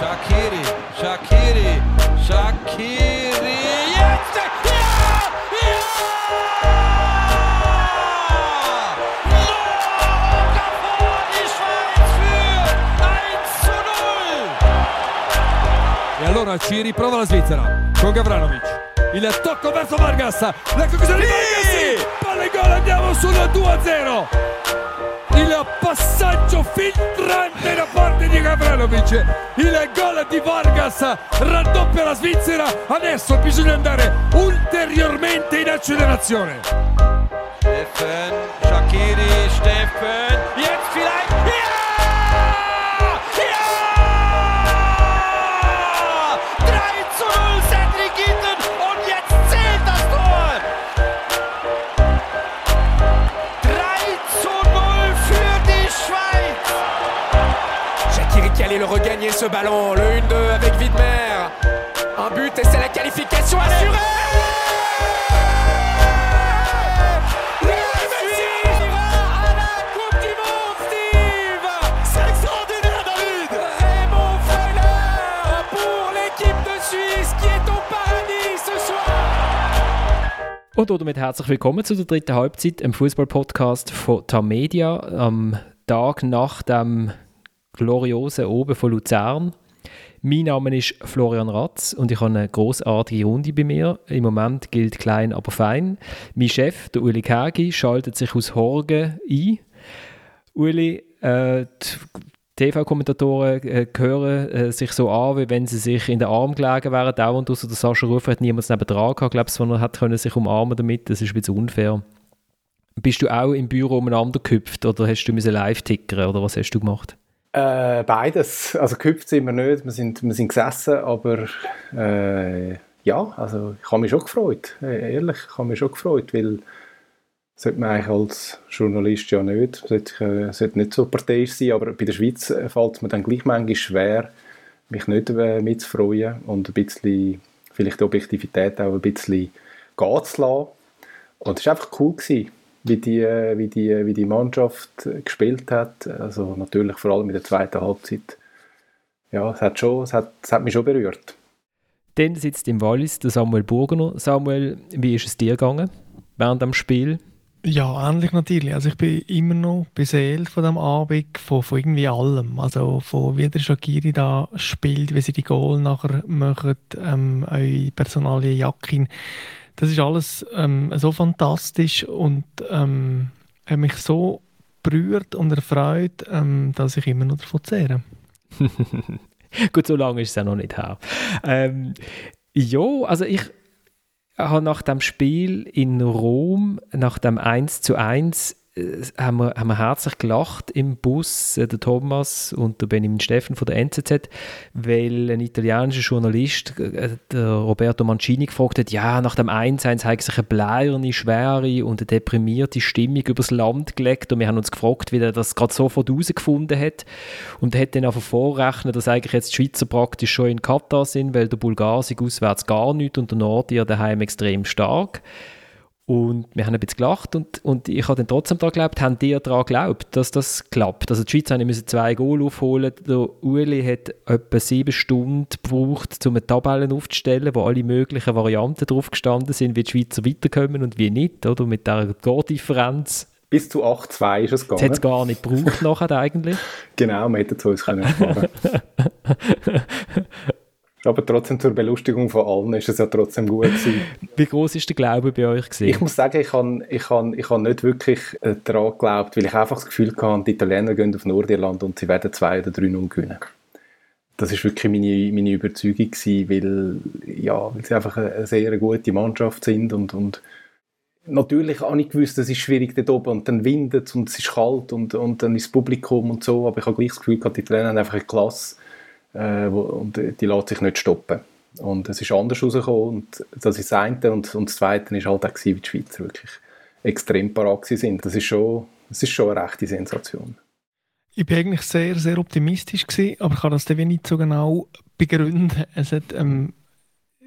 Shakiri, Shakiri, Shakiri, jetzt! Ja! Ja! Lorenz die Schweiz führt 1 zu 0! E allora ci riprova la Svizzera con Gavranovic. Il tocco verso Vargas. La conclusione di Vargas. Palla in gol, andiamo sul 2-0. Il passaggio filtrante da parte di Gavranovic. Il gol di Vargas raddoppia la Svizzera. Adesso bisogna andare ulteriormente in accelerazione. Steffen, Shakiri, Steffen, jetzt Il regagnait ce ballon, le 1-2 avec Vidmer. Un but et c'est la qualification assurée! L'Asie! On arrivera à la Coupe du Monde, Steve! C'est extraordinaire, David! Raymond Freyler pour l'équipe de Suisse qui est au paradis ce soir! Et aujourd'hui, herzlich willkommen zur dritten Halbzeit im Fußball-Podcast von TAMEDIA, am Tag nach dem. Gloriosen Oben von Luzern. Mein Name ist Florian Ratz und ich habe eine großartige Runde bei mir. Im Moment gilt klein, aber fein. Mein Chef, der Uli Kägi, schaltet sich aus Horgen ein. Uli, äh, TV-Kommentatoren äh, hören äh, sich so an, wie wenn sie sich in den Arm gelegen wären. Dauernd außer der Sascha Rufer hat niemand neben dran gehabt, glaube ich, sondern hat können sich umarmen damit. Das ist ein bisschen unfair. Bist du auch im Büro umeinander gehüpft oder hast du müssen live tickern oder was hast du gemacht? Äh, beides. Also gehüpft sind wir nicht, wir sind, wir sind gesessen, aber äh, ja, also ich habe mich schon gefreut, äh, ehrlich, ich habe mich schon gefreut, weil sollte man eigentlich als Journalist ja nicht, sollte, äh, sollte nicht so parteiisch sein, aber bei der Schweiz äh, fällt es mir dann gleich manchmal schwer, mich nicht mitzufreuen und ein bisschen, vielleicht die Objektivität auch ein bisschen gehen zu lassen. Und es war einfach cool, gewesen, wie, die, äh, wie, die, wie die Mannschaft äh, gespielt hat. Also natürlich vor allem in der zweiten Halbzeit. Ja, es hat, schon, es hat, es hat mich schon berührt. Dann sitzt im Wallis der Samuel Burgener. Samuel, wie ist es dir gegangen während dem Spiel? Ja, ähnlich natürlich. Also ich bin immer noch beseelt von dem Abend, von, von irgendwie allem. Also von wie der Shakiri da spielt, wie sie die Goal nachher machen, ähm, eure Personalie Jakin. Das ist alles ähm, so fantastisch und ähm, hat mich so berührt und erfreut, ähm, dass ich immer noch davon zehre. Gut, so lange ist es ja noch nicht her. Ähm, ja, also ich habe nach dem Spiel in Rom, nach dem 1 zu 1, äh, haben wir, haben wir herzlich gelacht im Bus, äh, der Thomas und der Benjamin Steffen von der NZZ, weil ein italienischer Journalist, äh, der Roberto Mancini, gefragt hat, ja, nach dem 1-1 hat sich eine bleierne, schwere und eine deprimierte Stimmung übers Land gelegt und wir haben uns gefragt, wie er das gerade sofort herausgefunden hat und er hat dann einfach vorrechnen, dass eigentlich jetzt die Schweizer praktisch schon in Katar sind, weil der Bulgar sich auswärts gar nicht und der Nordier daheim extrem stark. Und wir haben ein bisschen gelacht und, und ich habe dann trotzdem daran geglaubt, haben die daran geglaubt, dass das klappt. Also die Schweiz musste zwei Goal aufholen. Der Uli hat etwa sieben Stunden gebraucht, um eine Tabelle aufzustellen, wo alle möglichen Varianten drauf gestanden sind, wie die Schweizer weiterkommen und wie nicht, oder? Mit dieser Tordifferenz. Bis zu 8-2 ist es gegangen. Das hat es gar nicht gebraucht nachher eigentlich. Genau, wir hätten es uns können. Aber trotzdem zur Belustigung von allen ist es ja trotzdem gut gewesen. Wie groß ist der Glaube bei euch gewesen? Ich muss sagen, ich habe ich han, ich han nicht wirklich äh, daran geglaubt, weil ich einfach das Gefühl hatte, die Italiener gehen auf Nordirland und sie werden 2 oder 3-0 gewinnen. Das ist wirklich meine, meine Überzeugung gewesen, weil, ja, weil sie einfach eine, eine sehr gute Mannschaft sind und, und natürlich habe ich gewusst, es ist schwierig dort oben und dann windet es und es ist kalt und, und dann ist das Publikum und so, aber ich habe gleich das Gefühl gehabt, die Italiener haben einfach eine Klasse äh, und die lässt sich nicht stoppen. Und es ist anders rausgekommen und das ist das eine und, und das zweite ist halt auch wie die Schweizer wirklich extrem parat sind. Das ist schon, das ist schon eine rechte Sensation. Ich bin eigentlich sehr, sehr optimistisch gewesen, aber ich kann das dann nicht so genau begründen. Es hat ähm,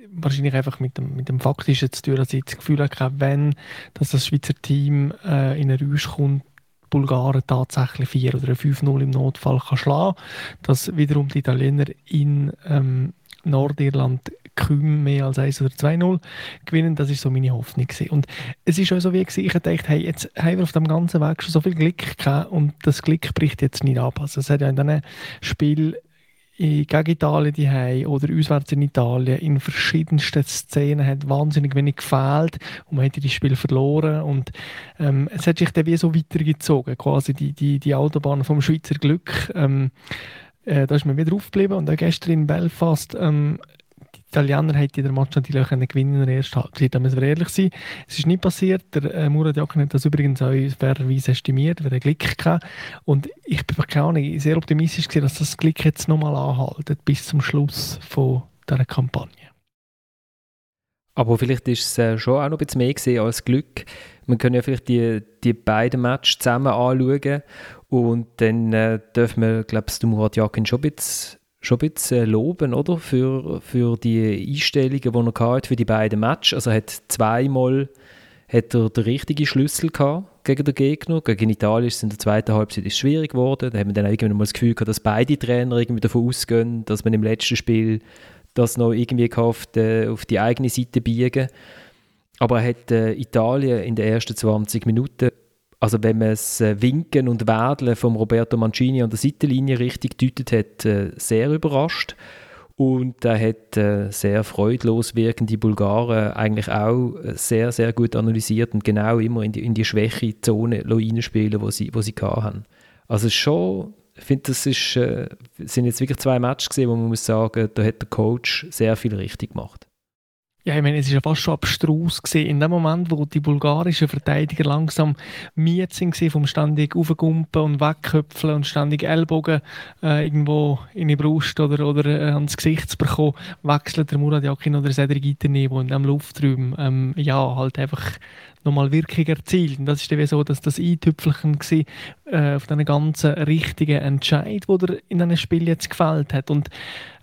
wahrscheinlich einfach mit dem, mit dem Faktischen zu tun, dass ich das Gefühl habe, wenn das Schweizer Team äh, in eine Rausch kommt, Bulgaren tatsächlich 4 oder 5-0 im Notfall kann schlagen dass wiederum die Italiener in ähm, Nordirland kaum mehr als 1 oder 2-0 gewinnen. Das ist so meine Hoffnung. Gewesen. Und es ist auch so wie ich dachte, hey, jetzt haben wir auf dem ganzen Weg schon so viel Glück gehabt und das Glück bricht jetzt nicht ab. Also es hat ja in diesem Spiel gegen Italien die oder auswärts in Italien in verschiedensten Szenen hat wahnsinnig wenig gefehlt und man hätte das Spiel verloren und ähm, es hat sich dann wie so weitergezogen, quasi die, die, die Autobahn vom Schweizer Glück. Ähm, äh, da ist man wieder aufgeblieben und auch gestern in Belfast ähm, Italiener hätten den Match natürlich können gewinnen in der ersten Halbzeit. Da müssen wir ehrlich sein. Es ist nicht passiert. Der äh, Murat Yakin hat das übrigens auch fairerweise estimiert, weil er Glück gehabt. Und ich bin keine Ahnung, sehr optimistisch gesehen, dass das Glück jetzt nochmal anhaltet bis zum Schluss von dieser Kampagne. Aber vielleicht ist es äh, schon auch noch ein bisschen mehr als Glück. Man kann ja vielleicht die, die beiden Matches zusammen anschauen und dann äh, dürfen wir, glaube ich, Murat Yakin schon ein bisschen schon ein bisschen loben, oder? Für, für die Einstellungen, die er hatte für die beiden Matches. Also er hat zweimal hat er den richtigen Schlüssel gehabt gegen den Gegner. Gegen Italien ist es in der zweiten Halbzeit ist schwierig geworden. Da haben wir dann irgendwann mal das Gefühl gehabt, dass beide Trainer irgendwie davon ausgehen, dass man im letzten Spiel das noch irgendwie auf die, auf die eigene Seite biegen Aber er hat äh, Italien in den ersten 20 Minuten also wenn man das äh, Winken und Wedeln von Roberto Mancini an der Seitenlinie richtig deutet hat, äh, sehr überrascht. Und er hat äh, sehr freudlos wirkende Bulgaren eigentlich auch sehr, sehr gut analysiert und genau immer in die, in die schwäche Zone reinspielen, wo sie, wo sie hatten. Also schon, ich finde, das ist, sind jetzt wirklich zwei Matches gesehen, wo man muss sagen, da hat der Coach sehr viel richtig gemacht. Ja, ich meine, es ist ja fast schon abstrus gesehen. In dem Moment, wo die bulgarischen Verteidiger langsam miet sind vom ständig aufgumpen und wegköpfeln und ständig Ellbogen äh, irgendwo in die Brust oder, oder äh, ans Gesicht zu bekommen, wechselt der Murat Yakin oder Cedric Iterne, wo in dem Luftraum ähm, ja halt einfach nochmal Wirkung erzielt. Und das ist dann so, dass das Eintüpfelchen war äh, auf diesen ganzen richtigen Entscheid, der in diesem Spiel jetzt gefällt hat. Und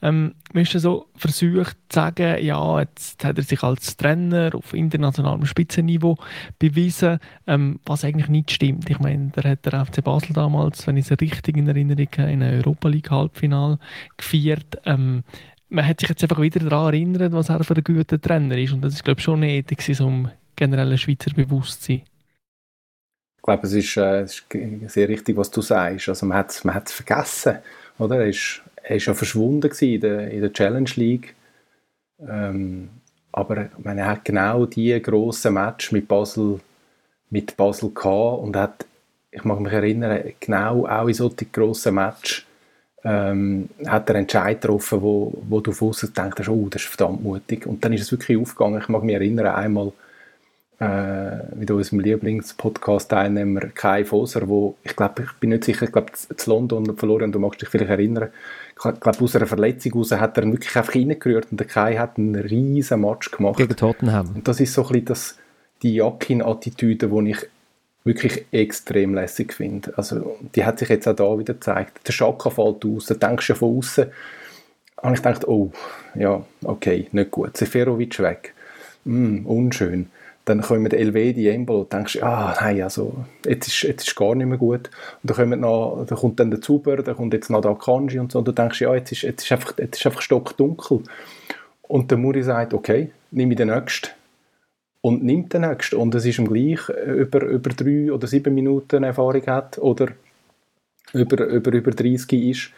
ähm, man ist so versucht zu sagen, ja, jetzt hat er sich als Trainer auf internationalem Spitzenniveau bewiesen, ähm, was eigentlich nicht stimmt. Ich meine, der hat der FC Basel damals, wenn ich es richtig in Erinnerung habe, in einem Europa League Halbfinal gefeiert. Ähm, man hat sich jetzt einfach wieder daran erinnert, was er für ein guter Trainer ist. Und das ist, glaube ich, schon nötig, um generelle Schweizer Bewusstsein. Ich glaube, es ist, äh, es ist sehr richtig, was du sagst. Also man hat es man vergessen. Oder? Er, ist, er ist ja verschwunden in der, in der Challenge League. Ähm, aber meine, er hat genau die grossen Match mit Basel, mit Basel gehabt und hat, ich mag mich erinnern, genau auch in solchen grossen Match ähm, hat er einen Entscheid getroffen, wo, wo du von denkst, oh, das ist verdammt mutig. Und dann ist es wirklich aufgegangen. Ich mag mich erinnern, einmal äh, mit unserem Lieblingspodcast-Teilnehmer Kai Foser, wo ich glaube, ich bin nicht sicher, ich glaube, zu London verloren, du magst dich vielleicht erinnern, ich glaube, aus einer Verletzung heraus hat er wirklich einfach reingerührt und der Kai hat einen riesen Match gemacht. Gegen Tottenham. Und das ist so ein bisschen das, die Jakin-Attitüde, die ich wirklich extrem lässig finde. Also, die hat sich jetzt auch da wieder gezeigt. Der Schaka fällt aus, da denkst du von außen, und ich dachte, oh, ja, okay, nicht gut. Seferovic weg. Mm, unschön dann kommen Elvedi, Embolo und denkst, ah, nein, also, jetzt ist, jetzt ist gar nicht mehr gut. Und dann, kommen noch, dann kommt dann der Zuber, dann kommt jetzt noch der Akanji und so, und du denkst, ja, jetzt ist, jetzt ist einfach, jetzt ist einfach stockdunkel. Und der Muri sagt, okay, nimm den nächsten. Und nimmt den nächsten. Und es ist ihm gleich, äh, über, über drei oder sieben Minuten Erfahrung hat oder über, über, über 30 ist,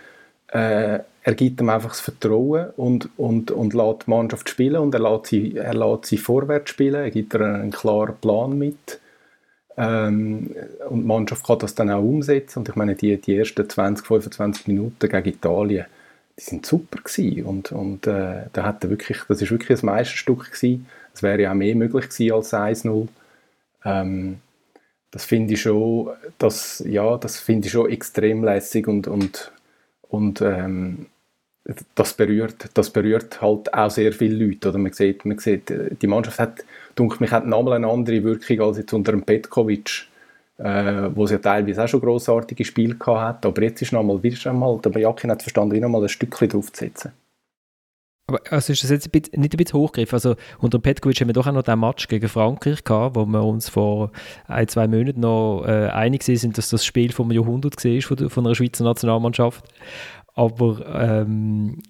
äh, er gibt ihm einfach das Vertrauen und, und, und lässt die Mannschaft spielen und er lässt sie, er lässt sie vorwärts spielen, er gibt ihr einen klaren Plan mit. Ähm, und die Mannschaft kann das dann auch umsetzen. Und ich meine, die, die ersten 20, 25 Minuten gegen Italien, die sind super gewesen. Und, und äh, da hat er wirklich, das ist wirklich ein Meisterstück gewesen, es wäre ja auch mehr möglich gewesen als 1-0 ähm, das finde ich schon, das, ja, das finde ich schon extrem lässig und, und und ähm, das berührt, das berührt halt auch sehr viele Leute. Oder man, sieht, man sieht, die Mannschaft hat, denke mich, hat nochmal eine andere Wirkung als jetzt unter dem Petkovic, äh, wo sie ja teilweise auch schon grossartige Spiele gehabt hat. Aber jetzt ist nochmal, wieder einmal, der Bajakin hat verstanden, wie nochmal ein Stückchen draufzusetzen. Aber also ist das jetzt ein bisschen, nicht ein bisschen hochgegriffen? Also unter Petkovic haben wir doch auch noch den Match gegen Frankreich gehabt, wo wir uns vor ein, zwei Monaten noch äh, einig sind, dass das Spiel vom Jahrhundert war von, von einer Schweizer Nationalmannschaft. Aber ähm,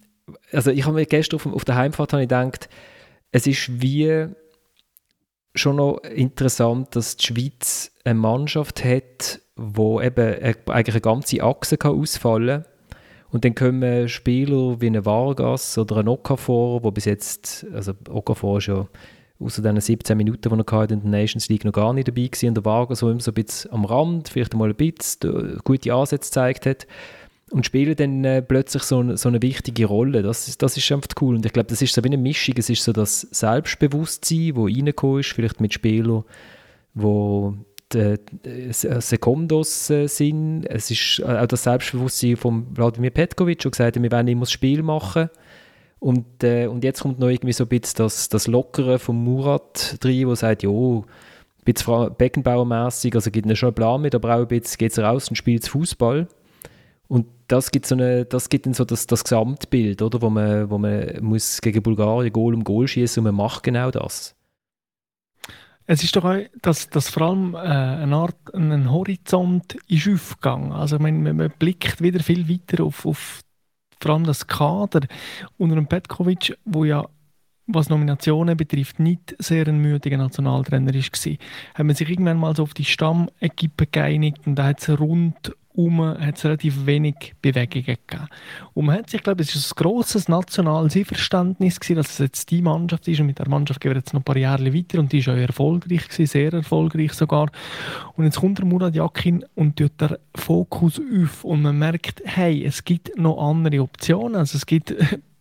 also ich habe mir gestern auf, auf der Heimfahrt ich gedacht, es ist wie schon noch interessant, dass die Schweiz eine Mannschaft hat, wo eben eigentlich eine ganze Achse kann ausfallen kann und dann kommen Spieler wie ein Vargas oder ein Okafor, wo bis jetzt, also Okafor ist ja außer den 17 Minuten, die er in der Nations League noch gar nicht dabei war, und der Vargas so immer so ein bisschen am Rand, vielleicht mal ein bisschen gute Ansätze gezeigt hat und spielen dann äh, plötzlich so, so, eine wichtige Rolle. Das, das ist einfach cool. Und ich glaube, das ist so wie eine Mischung. Es ist so das Selbstbewusstsein, das reingekommen ist, vielleicht mit Spielern, die äh, Sekundos äh, sind. Es ist äh, auch das Selbstbewusstsein von Vladimir Petkovic, der gesagt hat, wir wollen immer das Spiel machen. Und, äh, und jetzt kommt noch irgendwie so ein bisschen das, das Lockere von Murat drin, der sagt, jo, ein bisschen Beckenbauermässig, also gibt es schon einen Plan mit, aber auch ein bisschen geht es raus und spielt Fußball. Und das gibt, so eine, das gibt dann so das, das Gesamtbild, oder, wo man, wo man muss gegen Bulgarien Goal um Goal schießen und man macht genau das. Es ist doch auch, dass, dass vor allem äh, eine Art, ein Horizont ist aufgegangen. Also man, man blickt wieder viel weiter auf, auf vor allem das Kader unter dem Petkovic, wo ja was Nominationen betrifft, nicht sehr ein müdiger Nationaltrainer war. Haben man sich irgendwann mal so auf die Stammequipe geeinigt und da hat es rund herum hat es relativ wenig Bewegungen gegeben. Und man hat sich, ich glaube, es ist ein grosses nationales Einverständnis gewesen, dass es jetzt die Mannschaft ist und mit der Mannschaft gehen wir jetzt noch ein paar Jahre weiter und die ist auch erfolgreich gewesen, sehr erfolgreich sogar. Und jetzt kommt der Murat Yakin und tut der Fokus auf und man merkt, hey, es gibt noch andere Optionen, also es gibt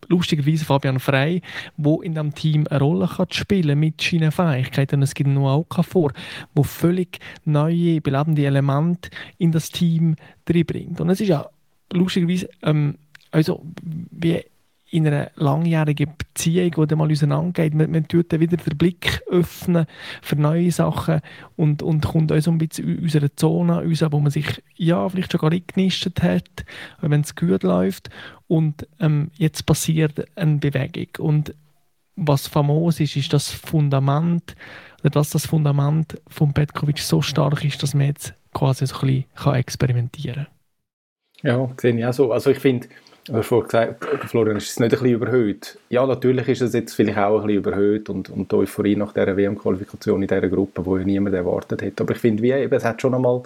lustigerweise Fabian Frey, wo in dem Team eine Rolle kann spielen mit seinen Fähigkeiten. Es gibt noch auch vor, wo völlig neue, belebende Elemente in das Team bringt. Und es ist ja lustigerweise ähm, also wie in einer langjährigen Beziehung, die mal auseinandergeht, man, man tut dann wieder den Blick öffnen für neue Sachen und, und kommt auch so ein bisschen in unsere Zone raus, wo man sich ja vielleicht schon gar nicht genistet hat, wenn es gut läuft und ähm, jetzt passiert eine Bewegung und was famos ist, ist das Fundament, oder dass das Fundament von Petkovic so stark ist, dass man jetzt quasi so ein bisschen experimentieren kann. Ja, sehe ich auch so. Also ich finde, Du hast vorhin gesagt, Florian, ist es nicht ein bisschen überhöht? Ja, natürlich ist es jetzt vielleicht auch ein bisschen überhöht und, und die Euphorie nach dieser WM-Qualifikation in dieser Gruppe, die ja niemand erwartet hätte. Aber ich finde, wie eben, es hat schon einmal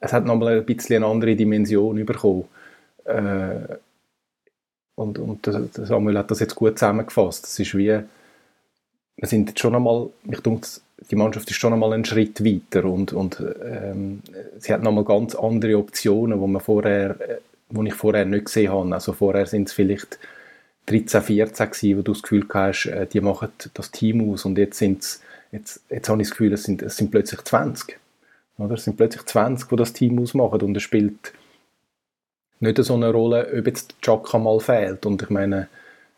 es hat nochmal ein bisschen eine andere Dimension bekommen. Äh, und, und Samuel hat das jetzt gut zusammengefasst. Es ist wie, wir sind jetzt schon einmal, ich denke, die Mannschaft ist schon einmal einen Schritt weiter und, und ähm, sie hat nochmal ganz andere Optionen, wo man vorher äh, die ich vorher nicht gesehen habe. Also vorher sind es vielleicht 13, 14 gewesen, wo du das Gefühl hast, äh, die machen das Team aus und jetzt sind jetzt, jetzt habe ich das Gefühl, es sind, es sind plötzlich 20. Oder? Es sind plötzlich 20, die das Team ausmachen und es spielt nicht so eine Rolle, ob jetzt Chaka mal fehlt. Und ich meine,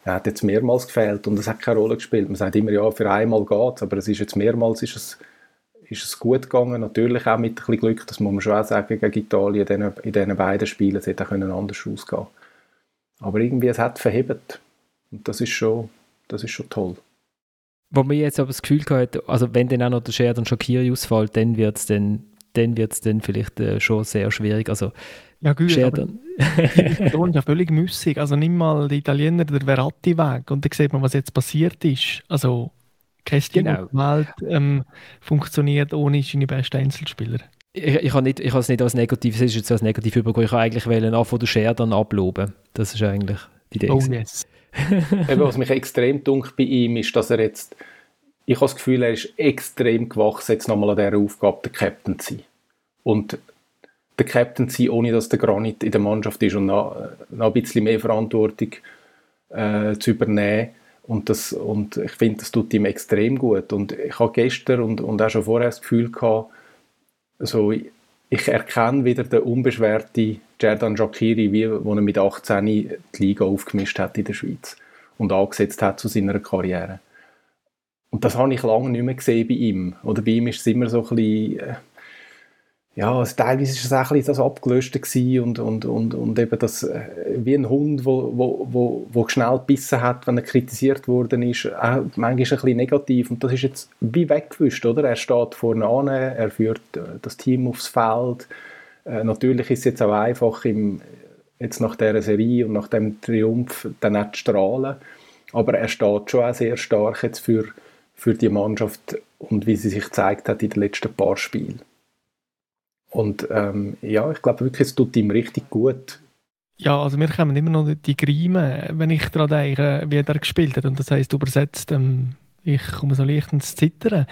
er hat jetzt mehrmals gefehlt und es hat keine Rolle gespielt. Man sagt immer, ja, für einmal geht es, aber es ist jetzt mehrmals ist es ist es gut gegangen. Natürlich auch mit ein bisschen Glück, das muss man schon auch sagen, gegen Italien in diesen, beiden Spielen. Es hätte auch anders ausgehen Aber irgendwie, es hat verhebt. Und das ist schon, das ist schon toll. Wo man jetzt aber das Gefühl hat, also wenn dann auch noch der Sheridan Shakiri ausfällt, dann wird es dann, dann, dann vielleicht äh, schon sehr schwierig. Also, ja gut, aber ist ja völlig müssig. Also nimm mal die Italiener der Verratti weg und dann sieht man, was jetzt passiert ist. Also kein Team genau. Welt ähm, funktioniert ohne seine besten Einzelspieler. Ich, ich habe nicht, es nicht als negativ, es ist jetzt als negativ übergekommen. Ich habe eigentlich wollen, auch von der Share dann abloben. Das ist eigentlich die Idee. Oh yes. Eben, was mich extrem dunkelt bei ihm ist, dass er jetzt, ich habe das Gefühl, er ist extrem gewachsen, jetzt nochmal an dieser Aufgabe, der Captain zu sein. Und der Captain sein, ohne dass der Granit in der Mannschaft ist und noch, noch ein bisschen mehr Verantwortung äh, zu übernehmen und, das, und ich finde, das tut ihm extrem gut. Und ich habe gestern und, und auch schon vorher das Gefühl gehabt, so, ich erkenne wieder den unbeschwerten Jerdan Jokiri, wie er mit 18 die Liga aufgemischt hat in der Schweiz und angesetzt hat zu seiner Karriere. Und das habe ich lange nicht mehr gesehen bei ihm. Oder bei ihm ist es immer so ein bisschen, äh, ja, also teilweise ist es auch ein bisschen das Abgelöste und, und, und, und eben das, äh, wie ein Hund, wo, wo, wo, wo schnell gebissen hat, wenn er kritisiert worden ist, auch manchmal ein bisschen negativ und das ist jetzt wie weggewischt, oder? Er steht vorne an, er führt äh, das Team aufs Feld. Äh, natürlich ist es jetzt auch einfach, im, jetzt nach dieser Serie und nach dem Triumph dann nicht zu strahlen, aber er steht schon auch sehr stark jetzt für, für die Mannschaft und wie sie sich gezeigt hat in den letzten paar Spielen. Und ähm, ja, ich glaube wirklich, es tut ihm richtig gut. Ja, also mir kommen immer noch die Grime, wenn ich daran denke, wie er gespielt hat. Und das heisst übersetzt, ähm, ich komme so leicht ins Zittern.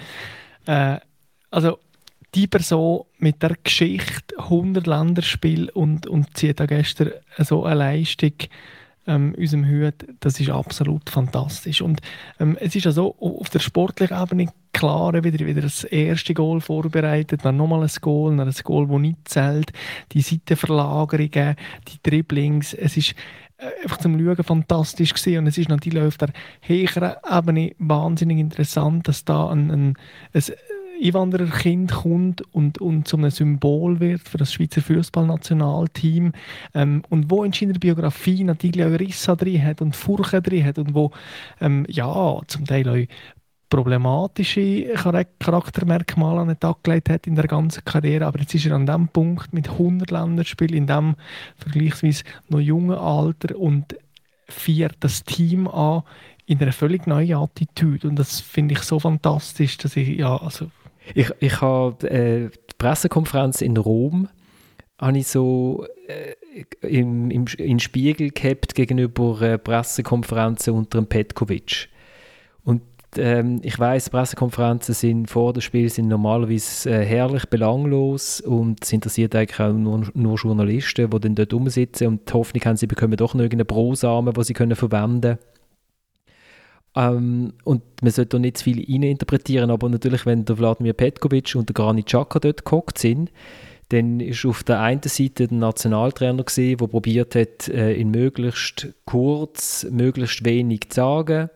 Äh, also die Person mit der Geschichte 100 Länderspiel und, und zieht da gestern so eine Leistung ähm, unserem Hut, das ist absolut fantastisch. Und ähm, es ist also auf der sportlichen Ebene klar, wieder, wieder das erste Goal vorbereitet, dann nochmal ein Goal, dann ein Goal, das nicht zählt, die Seitenverlagerungen, die Dribblings, es ist äh, einfach zum Schauen fantastisch gewesen. und es ist natürlich auf der höheren Ebene wahnsinnig interessant, dass da ein, ein, ein Einwandererkind kommt und, und zu einem Symbol wird für das Schweizer Fußballnationalteam ähm, und wo in seiner Biografie natürlich auch Rissa drin hat und Furchen drin hat und wo ähm, ja zum Teil auch problematische Charaktermerkmale an den Tag gelegt hat in der ganzen Karriere. Aber jetzt ist er an dem Punkt mit 100 Länderspielen in dem vergleichsweise noch jungen Alter und fährt das Team an in einer völlig neuen Attitüde. Und das finde ich so fantastisch, dass ich, ja, also ich, ich habe äh, die Pressekonferenz in Rom habe ich so äh, im, im, in Spiegel gehabt gegenüber äh, Pressekonferenzen unter dem Petkovic. Und ähm, ich weiß, Pressekonferenzen sind vor dem Spiel sind normalerweise äh, herrlich belanglos und es interessiert eigentlich auch nur, nur Journalisten, die dann dort rumsitzen und die Hoffnung haben, sie bekommen doch noch irgendeinen Brosamen, den sie können verwenden können. Ähm, und man sollte da nicht zu viel interpretieren, aber natürlich, wenn der Wladimir Petkovic und der Granit Xhaka dort gehockt sind, dann ist auf der einen Seite der Nationaltrainer gesehen, der probiert hat, äh, in möglichst kurz, möglichst wenig zu sagen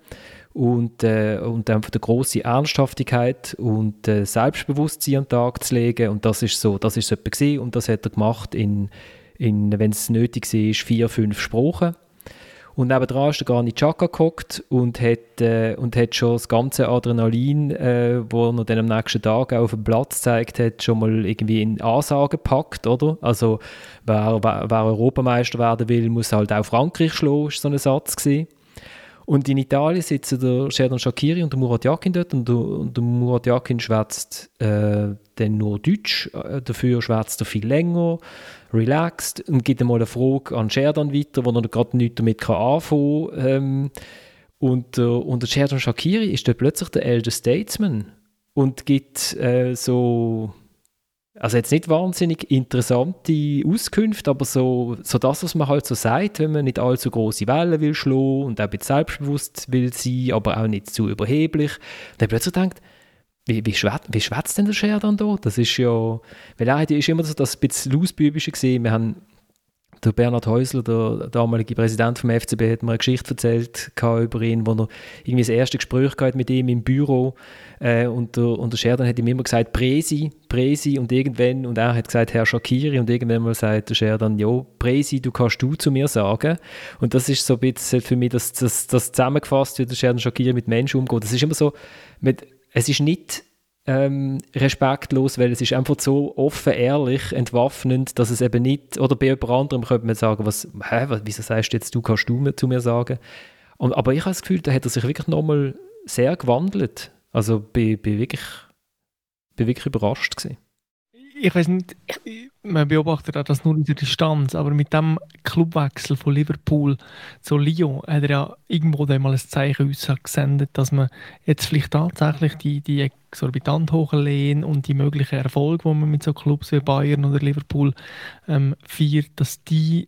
und, äh, und einfach eine große Ernsthaftigkeit und äh, Selbstbewusstsein an den Tag zu legen. Und das ist so, das ist so und das hat er gemacht in, in wenn es nötig war, vier, fünf Sprachen und nebenan ist der Granit Xhaka gehockt und hat, äh, und hat schon das ganze Adrenalin, äh, wo er dann am nächsten Tag auf dem Platz gezeigt hat, schon mal irgendwie in Ansagen gepackt, oder? Also, wer, wer, wer Europameister werden will, muss halt auch Frankreich schlagen, ist so ein Satz gewesen. Und in Italien sitzen der Sheridan Shakiri und der Murat Yakin dort. Und der, und der Murat Yakin schwätzt äh, dann nur Deutsch, äh, dafür schwätzt er viel länger relaxed. Und gibt einmal eine Frage an Sherdan weiter, wo er gerade nichts damit anfangen kann. Ähm, und, äh, und der Sherdan Shakiri ist dann plötzlich der Elder Statesman. Und gibt äh, so, also jetzt nicht wahnsinnig interessante Auskünfte, aber so, so das, was man halt so sagt, wenn man nicht allzu große Wellen will schlagen und auch ein bisschen selbstbewusst will sein, aber auch nicht zu überheblich. Und dann plötzlich denkt, wie, wie, schwätzt, wie schwätzt denn der Scher dann da? Das ist ja, weil er ist immer so das bisschen Lausbübische gesehen. Wir haben der Bernhard Häusler, der damalige Präsident vom FCB, hat mir eine Geschichte erzählt über ihn, wo er irgendwie das erste Gespräch gehabt mit ihm im Büro äh, und, der, und der Sheridan hat ihm immer gesagt, Presi, Presi und irgendwann, und er hat gesagt, Herr Shakiri und irgendwann mal sagt der Sheridan, ja, Presi, du kannst du zu mir sagen und das ist so ein bisschen für mich das, das, das zusammengefasst, wie der Sheridan Shakiri mit Menschen umgeht. Das ist immer so, mit, es ist nicht ähm, respektlos, weil es ist einfach so offen, ehrlich, entwaffnend, dass es eben nicht, oder bei jemand anderem könnte man sagen, was, hä, wieso sagst du jetzt, du kannst du zu mir sagen? Und, aber ich habe das Gefühl, da hat er sich wirklich nochmal sehr gewandelt. Also bin, bin, wirklich, bin wirklich überrascht gewesen ich weiß nicht, man beobachtet auch das nur in der Distanz, aber mit dem Clubwechsel von Liverpool zu Lyon hat er ja irgendwo mal ein Zeichen gesendet, dass man jetzt vielleicht tatsächlich die, die exorbitant hohen Lehen und die möglichen Erfolge, die man mit so Clubs wie Bayern oder Liverpool ähm, feiert, dass die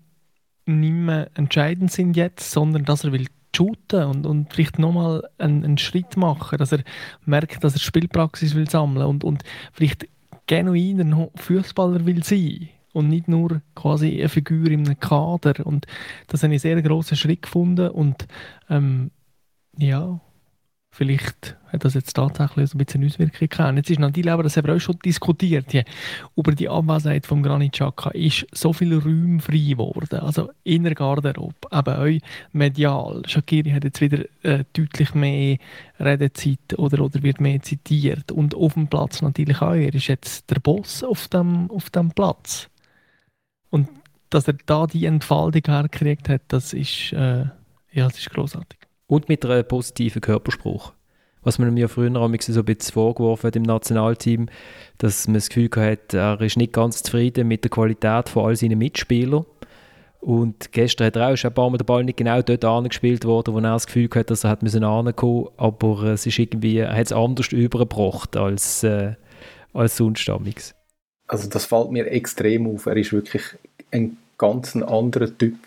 nicht mehr entscheidend sind jetzt, sondern dass er will shooten und, und vielleicht nochmal einen, einen Schritt machen, dass er merkt, dass er Spielpraxis will sammeln und, und vielleicht genuiner Fußballer will sein und nicht nur quasi eine Figur in einem Kader. Und das habe ich einen sehr grossen Schritt gefunden und ähm, ja, Vielleicht hat das jetzt tatsächlich so ein bisschen Auswirkungen gehabt. Jetzt ist natürlich aber, das haben wir auch schon diskutiert, hier, über die Abwesenheit von Granit Xhaka ist so viel Raum frei geworden. Also in der Garderobe, eben auch medial. Shakiri hat jetzt wieder äh, deutlich mehr Redezeit oder, oder wird mehr zitiert. Und auf dem Platz natürlich auch. Er ist jetzt der Boss auf dem, auf dem Platz. Und dass er da die Entfaltung hergekriegt hat, das ist, äh, ja, das ist großartig. Und mit einem positiven Körperspruch. Was man mir früher so ein bisschen vorgeworfen hat im Nationalteam, dass man das Gefühl hat, er ist nicht ganz zufrieden mit der Qualität von all seinen Mitspielern. Und gestern hat er auch, ist ein paar Mal der Ball nicht genau dort angespielt worden, wo er das Gefühl hatte, dass er hat müssen aber es ist irgendwie, er hat es anders übergebracht als, äh, als sonst damals. Also das fällt mir extrem auf. Er ist wirklich ein ganz anderer Typ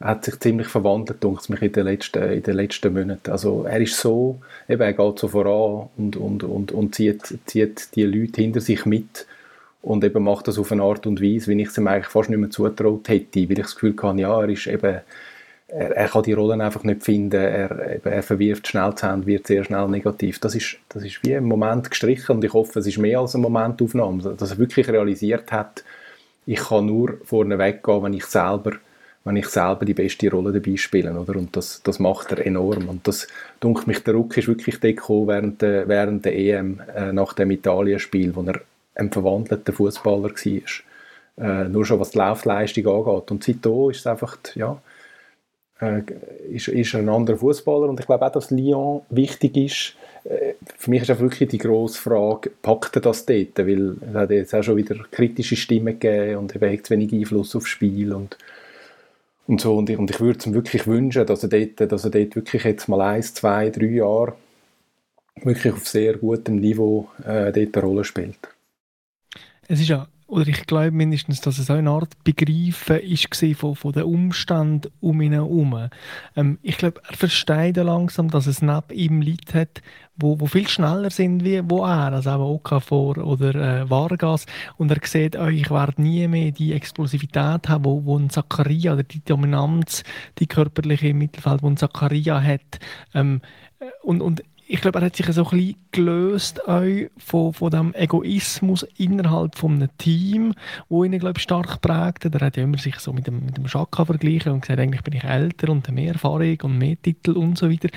hat sich ziemlich verwandelt, denke mich, in den letzten, in den letzten Monaten. Also er ist so, eben, er geht so voran und, und, und, und zieht, zieht die Leute hinter sich mit und eben macht das auf eine Art und Weise, wie ich es ihm eigentlich fast nicht mehr zutraut hätte, weil ich das Gefühl hatte, ja, er ist eben, er, er kann die Rollen einfach nicht finden, er, eben, er verwirft schnell die Hände, wird sehr schnell negativ. Das ist, das ist wie ein Moment gestrichen und ich hoffe, es ist mehr als eine Momentaufnahme, dass er wirklich realisiert hat, ich kann nur vorne weggehen, wenn ich selber wenn ich selber die beste Rolle dabei spiele, oder? Und das, das macht er enorm. Und das, denke mich, der Ruck ist wirklich gekommen während der, während der EM, äh, nach dem Italien-Spiel, wo er ein verwandelter Fußballer war. Äh, nur schon was die Laufleistung angeht. Und seitdem ist es einfach, ja, äh, ist, ist ein anderer Fußballer. Und ich glaube auch, dass Lyon wichtig ist. Äh, für mich ist auch wirklich die grosse Frage, packt er das dort? Weil es hat jetzt auch schon wieder kritische Stimmen gegeben und er hat zu wenig Einfluss aufs Spiel. Und und so. Und ich, und ich würde es ihm wirklich wünschen, dass er, dort, dass er dort wirklich jetzt mal eins, zwei, drei Jahre wirklich auf sehr gutem Niveau äh, dort eine Rolle spielt. Es ist ja oder ich glaube mindestens, dass es auch eine Art Begreifen ist von, von den Umständen um ihn herum. Ähm, ich glaube, er versteht langsam, dass es neben ihm Leute hat, wo, wo viel schneller sind wie wo er, also auch Okafor oder äh, Vargas. Und er sieht, oh, ich werde nie mehr die Explosivität haben, wo, wo ein Zakaria oder die Dominanz, die körperliche im Mittelfeld, wo ein Zakaria hat. Ähm, und, und ich glaube, er hat sich so ein bisschen gelöst von, von dem Egoismus innerhalb von einem Team, wo ihn, glaube ich, stark prägt. Er hat ja immer sich so mit dem, mit dem Schaka verglichen und gesagt, eigentlich bin ich älter und mehr Erfahrung und mehr Titel und so weiter.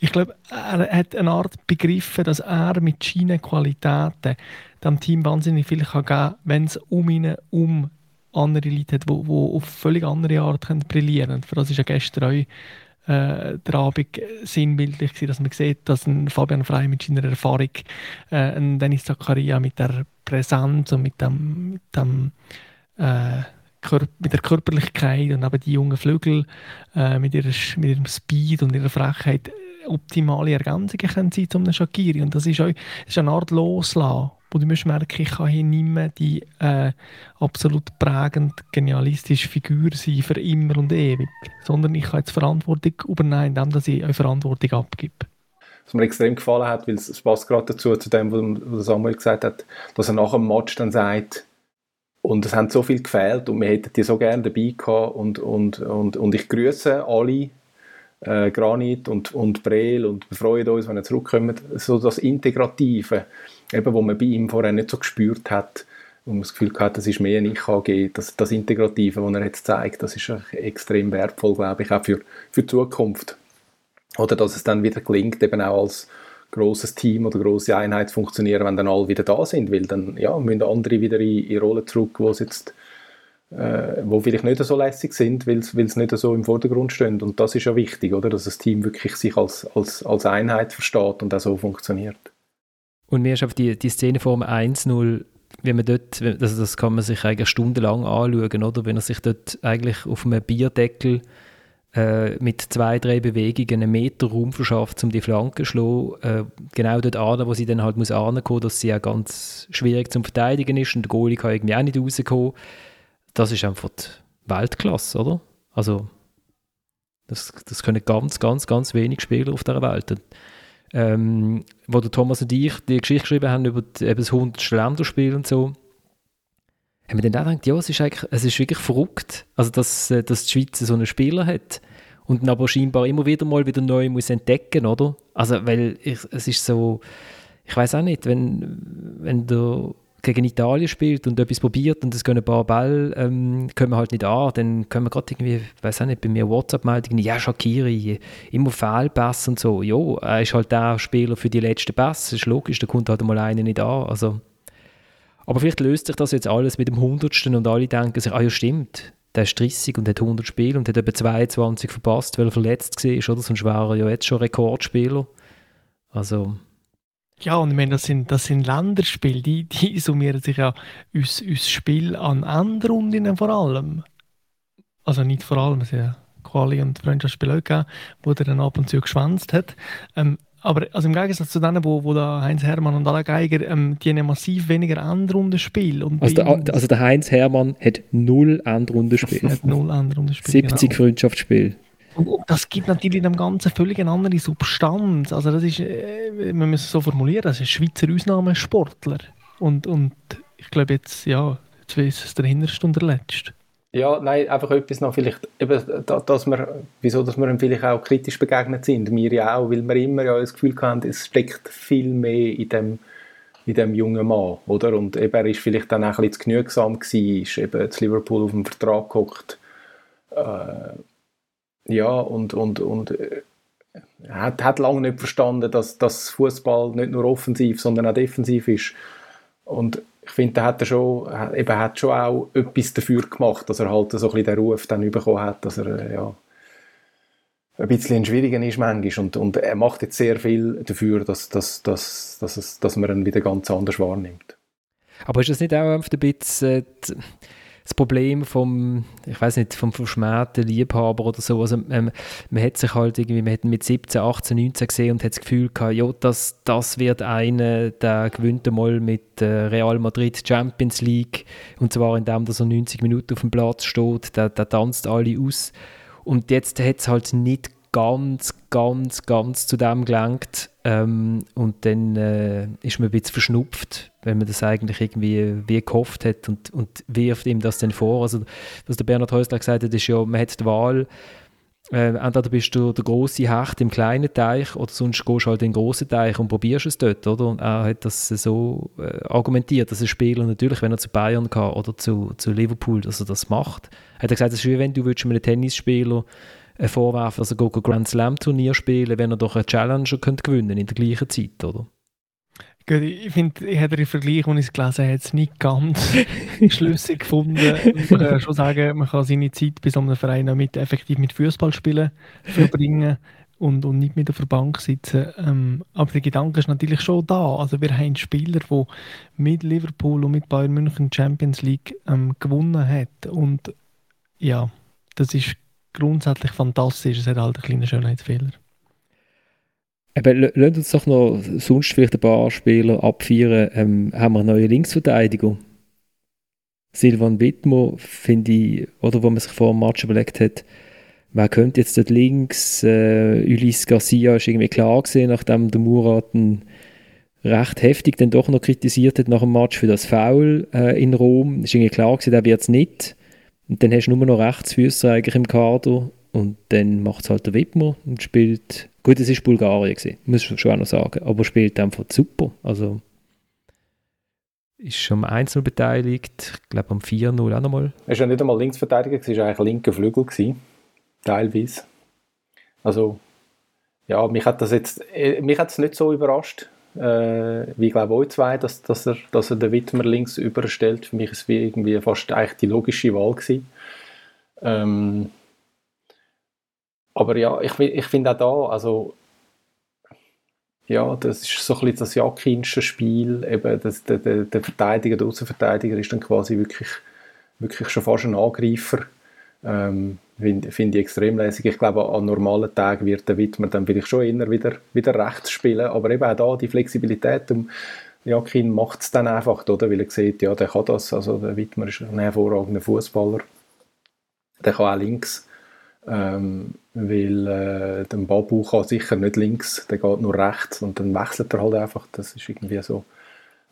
Ich glaube, er hat eine Art begriffen, dass er mit seinen Qualitäten dem Team wahnsinnig viel kann geben kann, wenn es um ihn um andere Leute hat, die auf völlig andere Art brillieren können. Für das ist ja gestern auch äh, der Abend sinnbildlich gewesen, dass man sieht, dass ein Fabian Frey mit seiner Erfahrung, äh, ein Dennis Zakaria mit der Präsenz und mit dem, mit dem äh, mit der Körperlichkeit und eben die jungen Flügel äh, mit, ihrer, mit ihrem Speed und ihrer Frechheit optimale Ergänzungen können sein zu einem Shakiri. Und das ist, auch, das ist eine Art Loslassen wo du musst merken, ich kann hier nicht mehr die äh, absolut prägend genialistische Figur sein für immer und ewig, sondern ich kann jetzt Verantwortung übernehmen, indem ich eine Verantwortung abgebe. Was mir extrem gefallen hat, weil es passt gerade dazu, zu dem, was Samuel gesagt hat, dass er nach dem Match dann sagt, und es haben so viel gefehlt und wir hätten die so gerne dabei gehabt und, und, und, und ich grüße alle, äh, Granit und, und Brel und wir freuen uns, wenn er zurückkommt. So das Integrative, eben, wo man bei ihm vorher nicht so gespürt hat, wo man das Gefühl hat, das ist mehr ein Ich-AG, das, das Integrative, das er jetzt zeigt, das ist extrem wertvoll, glaube ich, auch für, für die Zukunft. Oder dass es dann wieder gelingt, eben auch als großes Team oder große Einheit funktionieren, wenn dann alle wieder da sind, weil dann ja, müssen andere wieder in, in Rollen zurück, wo es jetzt äh, wo vielleicht nicht so lässig sind, weil es nicht so im Vordergrund stehen. Und das ist ja wichtig, oder? dass das Team wirklich sich als, als, als Einheit versteht und auch so funktioniert. Und mir ist auf die, die Szene vor dem 1-0, wenn man dort, also das kann man sich eigentlich stundenlang anschauen, oder? wenn er sich dort eigentlich auf einem Bierdeckel äh, mit zwei, drei Bewegungen einen Meter Raum verschafft, um die Flanke zu schlagen, äh, genau dort an, wo sie dann halt muss ankommen, dass sie ja ganz schwierig zum Verteidigen ist und der Goalie kann irgendwie auch nicht rauskommen das ist einfach die Weltklasse, oder? Also, das, das können ganz, ganz, ganz wenig Spieler auf dieser Welt. Ähm, wo der Thomas und ich die Geschichte geschrieben haben über die, eben das 100. Länderspiel und so, haben wir dann auch gedacht, ja, es ist, es ist wirklich verrückt, also dass, äh, dass die Schweiz so einen Spieler hat. und dann aber scheinbar immer wieder mal wieder neu muss entdecken, oder? Also, weil ich, es ist so, ich weiß auch nicht, wenn, wenn du gegen Italien spielt und etwas probiert und es gehen ein paar Bälle, ähm, kommen halt nicht an, dann können wir gerade irgendwie, weiß auch nicht, bei mir WhatsApp-Meldungen, ja, Shakiri, immer Fehlpass und so. Ja, er ist halt der Spieler für die letzten Pässe, ist logisch, da kommt halt mal einer nicht an. Also, aber vielleicht löst sich das jetzt alles mit dem Hundertsten und alle denken sich, ah ja, stimmt, der ist 30 und hat 100 Spiele und hat etwa 22 verpasst, weil er verletzt war, oder? Sonst wäre er ja jetzt schon Rekordspieler. Also, ja, und ich meine, das sind, das sind Länderspiele, die, die summieren sich ja aus, aus Spiel an Endrunden vor allem. Also nicht vor allem, es ja Quali- und Freundschaftsspiele auch gegeben, wo der dann ab und zu geschwänzt hat. Ähm, aber also im Gegensatz zu denen, wo, wo da Heinz Hermann und alle Geiger, ähm, die haben massiv weniger Endrundenspiel. Also der, also der Heinz Hermann hat null Endrundenspiel. hat null Endrundenspiel, 70 genau. Freundschaftsspiele. Das gibt natürlich dem Ganzen völlig eine andere Substanz. Also das ist, äh, man muss es so formulieren, das ist Schweizer Ausnahmesportler. Und, und ich glaube jetzt, ja, jetzt ist es der Hinterste und der Letzte. Ja, nein, einfach etwas noch, vielleicht, eben, dass wir, wieso, dass wir ihm vielleicht auch kritisch begegnet sind, wir ja auch, weil wir immer ja das Gefühl haben, es steckt viel mehr in dem, in dem jungen Mann, oder? Und eben, er ist vielleicht dann auch ein bisschen zu genügsam gewesen, ist eben zu Liverpool auf dem Vertrag gehockt, äh, ja, und, und, und äh, hat, hat lange nicht verstanden, dass, dass Fußball nicht nur offensiv, sondern auch defensiv ist. Und ich finde, er hat schon, eben, hat schon auch etwas dafür gemacht, dass er halt so ein bisschen den Ruf dann bekommen hat, dass er äh, ja, ein bisschen schwieriger ist manchmal. Und, und er macht jetzt sehr viel dafür, dass, dass, dass, dass, es, dass man ihn wieder ganz anders wahrnimmt. Aber ist das nicht auch ein bisschen... Das Problem vom, ich weiß nicht, vom verschmähten Liebhaber oder so. Also, ähm, man hat sich halt irgendwie, man hat mit 17, 18, 19 gesehen und hat das Gefühl gehabt, ja, das, das wird einer, der gewinnt einmal mit äh, Real Madrid Champions League und zwar indem er so 90 Minuten auf dem Platz steht, der, der tanzt alle aus. Und jetzt hat es halt nicht ganz, ganz, ganz zu dem gelangt. Ähm, und dann äh, ist man ein bisschen verschnupft, wenn man das eigentlich irgendwie wie gehofft hat und, und wirft ihm das dann vor. Also, was der Bernhard Häusler gesagt hat, ist ja, man hat die Wahl, äh, entweder bist du der große Hecht im kleinen Teich oder sonst gehst du halt in den großen Teich und probierst es dort, oder? Und er hat das so äh, argumentiert, dass ein Spieler natürlich, wenn er zu Bayern kann oder zu, zu Liverpool, dass er das macht. Er hat gesagt, es ist wie wenn du willst, einem Tennisspieler äh, vorwerfen, dass er ein Grand Slam Turnier spielen wenn er doch einen Challenger könnte in der gleichen Zeit, oder? Gut, ich finde, ich habe den Vergleich, den ich gelesen habe, jetzt nicht ganz schlüssig gefunden. Man kann schon sagen, man kann seine Zeit bei so einem Verein auch mit, effektiv mit Fußballspielen verbringen und, und nicht mit der Verbank sitzen. Ähm, aber der Gedanke ist natürlich schon da. Also wir haben Spieler, die mit Liverpool und mit Bayern München Champions League ähm, gewonnen hat und ja, das ist grundsätzlich fantastisch. Es hat halt einen kleinen Schönheitsfehler. Eben, lass uns doch noch sonst vielleicht ein paar Spieler abfeiern. Ähm, haben wir eine neue Linksverteidiger? Silvan Wittmer, finde ich, oder wo man sich vor dem Match überlegt hat, wer könnte jetzt dort links? Äh, Ulis Garcia ist irgendwie klar gesehen, nachdem der Murat ihn recht heftig dann doch noch kritisiert hat nach dem Match für das Foul äh, in Rom. Ist irgendwie klar gewesen, der wird es nicht. Und dann hast du nur noch Rechtsfüße eigentlich im Kader und dann macht es halt der Wittmer und spielt, gut, es war Bulgarien, gewesen, muss ich schon auch noch sagen, aber spielt einfach super. Also ist schon am 1 beteiligt, ich glaube am 4-0 auch nochmal. Er ist ja nicht einmal Linksverteidiger, es war eigentlich linker Flügel, gewesen, teilweise. Also, ja, mich hat das jetzt, äh, mich hat es nicht so überrascht, äh, wie glaube euch zwei, dass, dass, er, dass er den Wittmer links überstellt. Für mich ist es irgendwie fast eigentlich die logische Wahl gewesen. Ähm, aber ja, ich, ich finde auch da, also ja, das ist so ein bisschen das Jakinsche Spiel, eben das, der, der, der Verteidiger, der Außenverteidiger ist dann quasi wirklich, wirklich schon fast ein Angreifer. Ähm, Finde find ich extrem lässig. Ich glaube, an normalen Tagen wird der Wittmer dann vielleicht schon eher wieder, wieder rechts spielen, aber eben auch da die Flexibilität um Jakin macht es dann einfach, oder? weil er sieht, ja, der kann das, also der Wittmer ist ein hervorragender Fußballer, der kann auch links, ähm, weil äh, der Babu kann sicher nicht links, der geht nur rechts und dann wechselt er halt einfach, das ist irgendwie so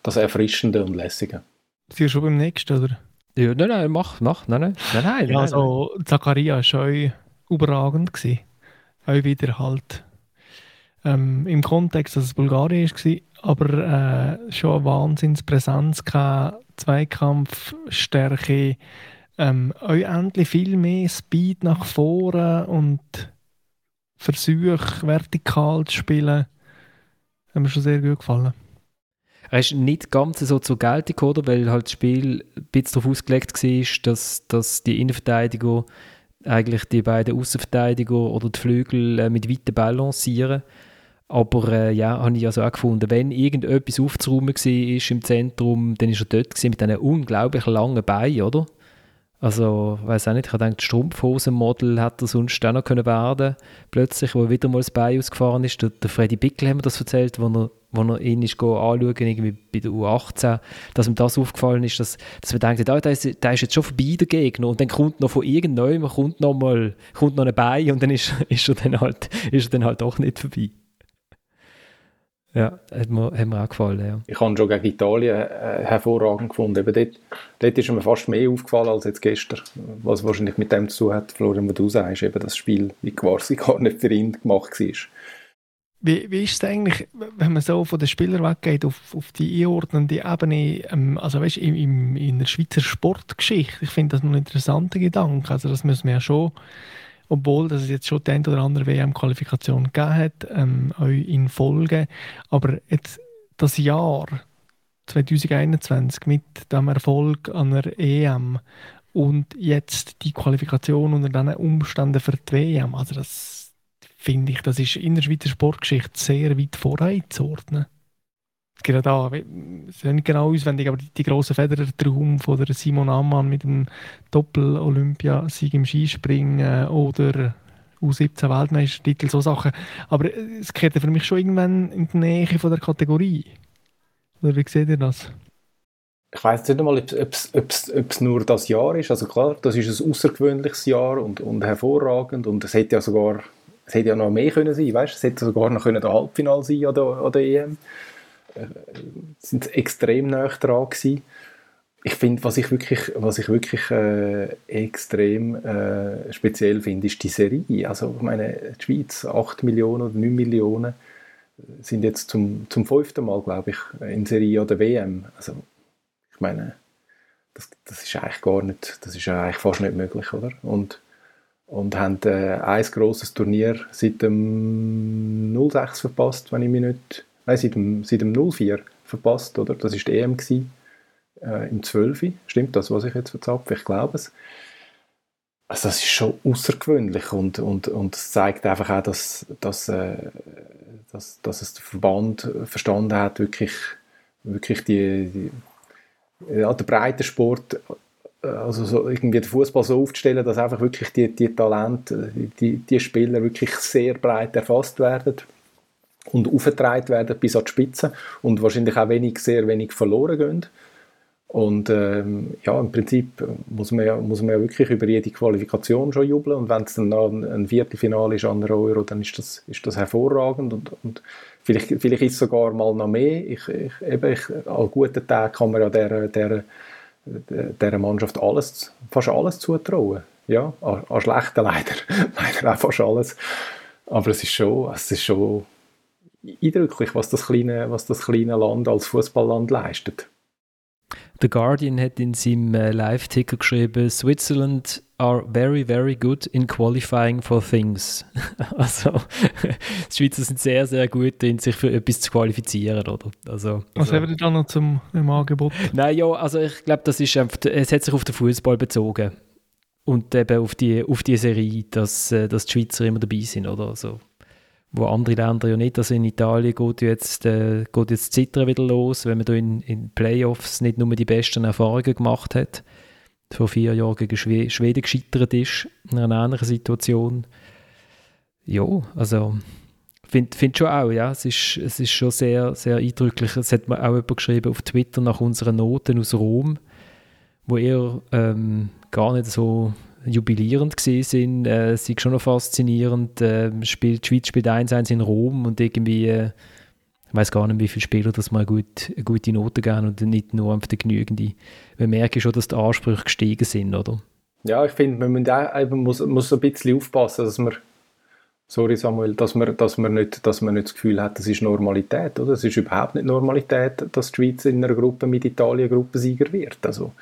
das Erfrischende und Lässige. Sie sind schon beim nächsten, oder? Ja, nein, nein, mach, mach, nein, nein, nein, nein. Ja, also Zakaria ist schon überragend gewesen. Auch wieder halt ähm, im Kontext, dass es Bulgarien war, aber äh, schon eine Wahnsinnspräsenz gehabt, Zweikampfstärke, ähm, auch endlich viel mehr Speed nach vorne und Versuch vertikal zu spielen, hat mir schon sehr gut gefallen. Er ist nicht ganz so zur Geltung gekommen, weil halt das Spiel ein bisschen darauf ausgelegt war, dass, dass die Innenverteidiger eigentlich die beiden Außenverteidiger oder die Flügel äh, mit weiten balancieren. Aber äh, ja, habe ich also auch gefunden, wenn irgendetwas aufzuräumen war im Zentrum, dann war er dort mit einem unglaublich langen Bein, oder? Also, weiß auch nicht, ich habe gedacht, Strumpfhosen-Model hätte er sonst auch noch können werden plötzlich, wo wieder mal das Bein ausgefahren ist. Der, der Freddy Bickel hat mir das erzählt, wo er, wo er ihn ist anschauen irgendwie bei der U18, dass ihm das aufgefallen ist, dass, dass wir denken, ah, der, ist, der ist jetzt schon vorbei, der Gegner, und dann kommt noch von irgendjemandem, kommt noch mal, kommt noch ein Bein und dann ist, ist, er dann halt, ist er dann halt doch nicht vorbei. Ja, hat mir, hat mir auch gefallen, ja. Ich habe schon gegen Italien äh, hervorragend gefunden. Eben dort, dort ist mir fast mehr aufgefallen als jetzt gestern. Was wahrscheinlich mit dem zu tun hat, Florian, was du sagst, eben das Spiel wie quasi gar nicht für ihn gemacht war. Wie, wie ist es eigentlich, wenn man so von den Spielern weggeht, auf, auf die einordnende Ebene, ähm, also weißt, im, im, in der Schweizer Sportgeschichte, ich finde das noch ein interessanter Gedanke, also das müssen wir ja schon obwohl es jetzt schon die eine oder andere WM-Qualifikation gegeben hat, ähm, auch in Folge. Aber jetzt das Jahr 2021 mit dem Erfolg an der EM und jetzt die Qualifikation unter diesen Umständen für die WM, also das finde ich, das ist in der Schweizer Sportgeschichte sehr weit voranzuordnen gerade da, ich weiß nicht genau auswendig, aber die, die grossen Federer-Traum von der Simon Ammann mit dem Doppel-Olympiasieg im Skispringen oder U17-Weltmeistertitel, so Sachen. Aber es gehört für mich schon irgendwann in die Nähe von der Kategorie. Oder wie seht ihr das? Ich weiß nicht einmal, ob es nur das Jahr ist. Also klar, das ist ein außergewöhnliches Jahr und, und hervorragend und es hätte ja sogar es hätte ja noch mehr können sein, weißt? Es hätte sogar noch können der Halbfinale sein an der, an der EM sind extrem nah dran gewesen. Ich finde, was ich wirklich, was ich wirklich äh, extrem äh, speziell finde, ist die Serie. Also ich meine, die Schweiz, 8 Millionen oder 9 Millionen, sind jetzt zum, zum fünften Mal, glaube ich, in Serie oder WM. Also ich meine, das, das ist eigentlich gar nicht, das ist eigentlich fast nicht möglich, oder? Und, und haben äh, ein grosses Turnier seit dem 06 verpasst, wenn ich mich nicht nein, seit dem, seit dem 04 verpasst, oder? Das war die EM gewesen, äh, im 12. Stimmt das, was ich jetzt verzapfe? Ich glaube es. Also das ist schon außergewöhnlich und, und, und es zeigt einfach auch, dass, dass, äh, dass, dass es der Verband verstanden hat, wirklich, wirklich die, die ja, der Breitensport also so irgendwie den Fußball so aufzustellen, dass einfach wirklich die, die Talente, die, die Spieler wirklich sehr breit erfasst werden und aufgetragen werden bis an die Spitze und wahrscheinlich auch wenig, sehr wenig verloren gehen. Und ähm, ja, im Prinzip muss man, ja, muss man ja wirklich über jede Qualifikation schon jubeln und wenn es dann noch ein, ein Viertelfinale ist an der Euro, dann ist das, ist das hervorragend und, und vielleicht, vielleicht ist es sogar mal noch mehr. Ich, ich, eben, ich, an guten Tagen kann man ja der, der, der Mannschaft alles, fast alles zutrauen. Ja, an, an schlechten leider, leider auch fast alles. Aber es ist schon, es ist schon eindrücklich, was das kleine, was das kleine Land als Fußballland leistet. The Guardian hat in seinem äh, Live-Ticker geschrieben, Switzerland are very, very good in qualifying for things. also, die Schweizer sind sehr, sehr gut in sich für etwas zu qualifizieren, oder? Also, was also, haben wir da noch zum im Angebot? Nein, ja, also ich glaube, das ist einfach, es hat sich auf den Fußball bezogen. Und eben auf die, auf die Serie, dass, äh, dass die Schweizer immer dabei sind, oder? Also, wo andere Länder ja nicht. Also in Italien geht jetzt, äh, geht jetzt Zittern wieder los, wenn man da in, in Playoffs nicht nur die besten Erfahrungen gemacht hat. Vor vier Jahren gegen Schweden, Schweden gescheitert ist, in einer ähnlichen Situation. Ja, also finde find schon auch, ja, es ist, es ist schon sehr, sehr eindrücklich. Es hat mir auch jemand geschrieben auf Twitter nach unseren Noten aus Rom, wo er ähm, gar nicht so jubilierend gesehen sind, äh, ist schon noch faszinierend. Äh, spielt, die Schweiz spielt 1-1 in Rom und irgendwie, äh, ich weiß gar nicht, wie viele Spieler das mal gut, eine gute Note geben und nicht nur einfach genügende. Wir merken schon, dass die Ansprüche gestiegen sind, oder? Ja, ich finde, man muss, auch, muss, muss ein bisschen aufpassen, dass man Sorry Samuel, dass man, dass, man nicht, dass man nicht das Gefühl hat, das ist Normalität. Oder? Es ist überhaupt nicht Normalität, dass die Schweiz in einer Gruppe mit Italien Gruppensieger wird. Also,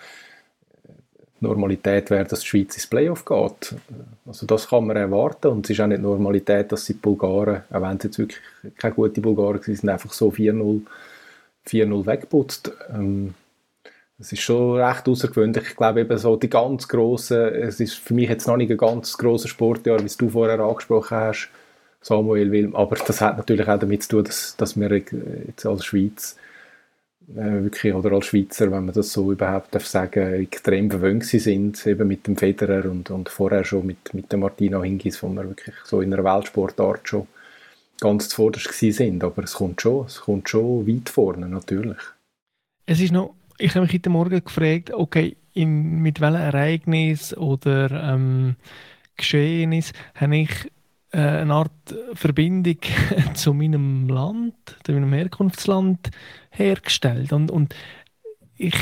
Normalität wäre, dass die Schweiz ins Playoff geht. Also das kann man erwarten und es ist auch nicht Normalität, dass die Bulgaren, auch wenn sie jetzt wirklich keine guten Bulgaren sind, einfach so 4-0 wegputzt. Ähm, es ist schon recht außergewöhnlich. Ich glaube eben so die ganz grossen, es ist für mich jetzt noch nicht ein ganz grosser Sportjahr, wie es du vorher angesprochen hast, Samuel Wilm, aber das hat natürlich auch damit zu tun, dass, dass wir jetzt als Schweiz äh, wirklich, oder als Schweizer, wenn man das so überhaupt darf sagen, extrem verwöhnt sind, eben mit dem Federer und, und vorher schon mit, mit dem Martina Hingis, wo wir wirklich so in einer Weltsportart schon ganz zuvorderst sind, aber es kommt schon, es kommt schon weit vorne, natürlich. Es ist noch ich habe mich heute Morgen gefragt, okay, in, mit welchem Ereignis oder ähm, Geschehnis habe ich eine Art Verbindung zu meinem Land, zu meinem Herkunftsland hergestellt. Und, und ich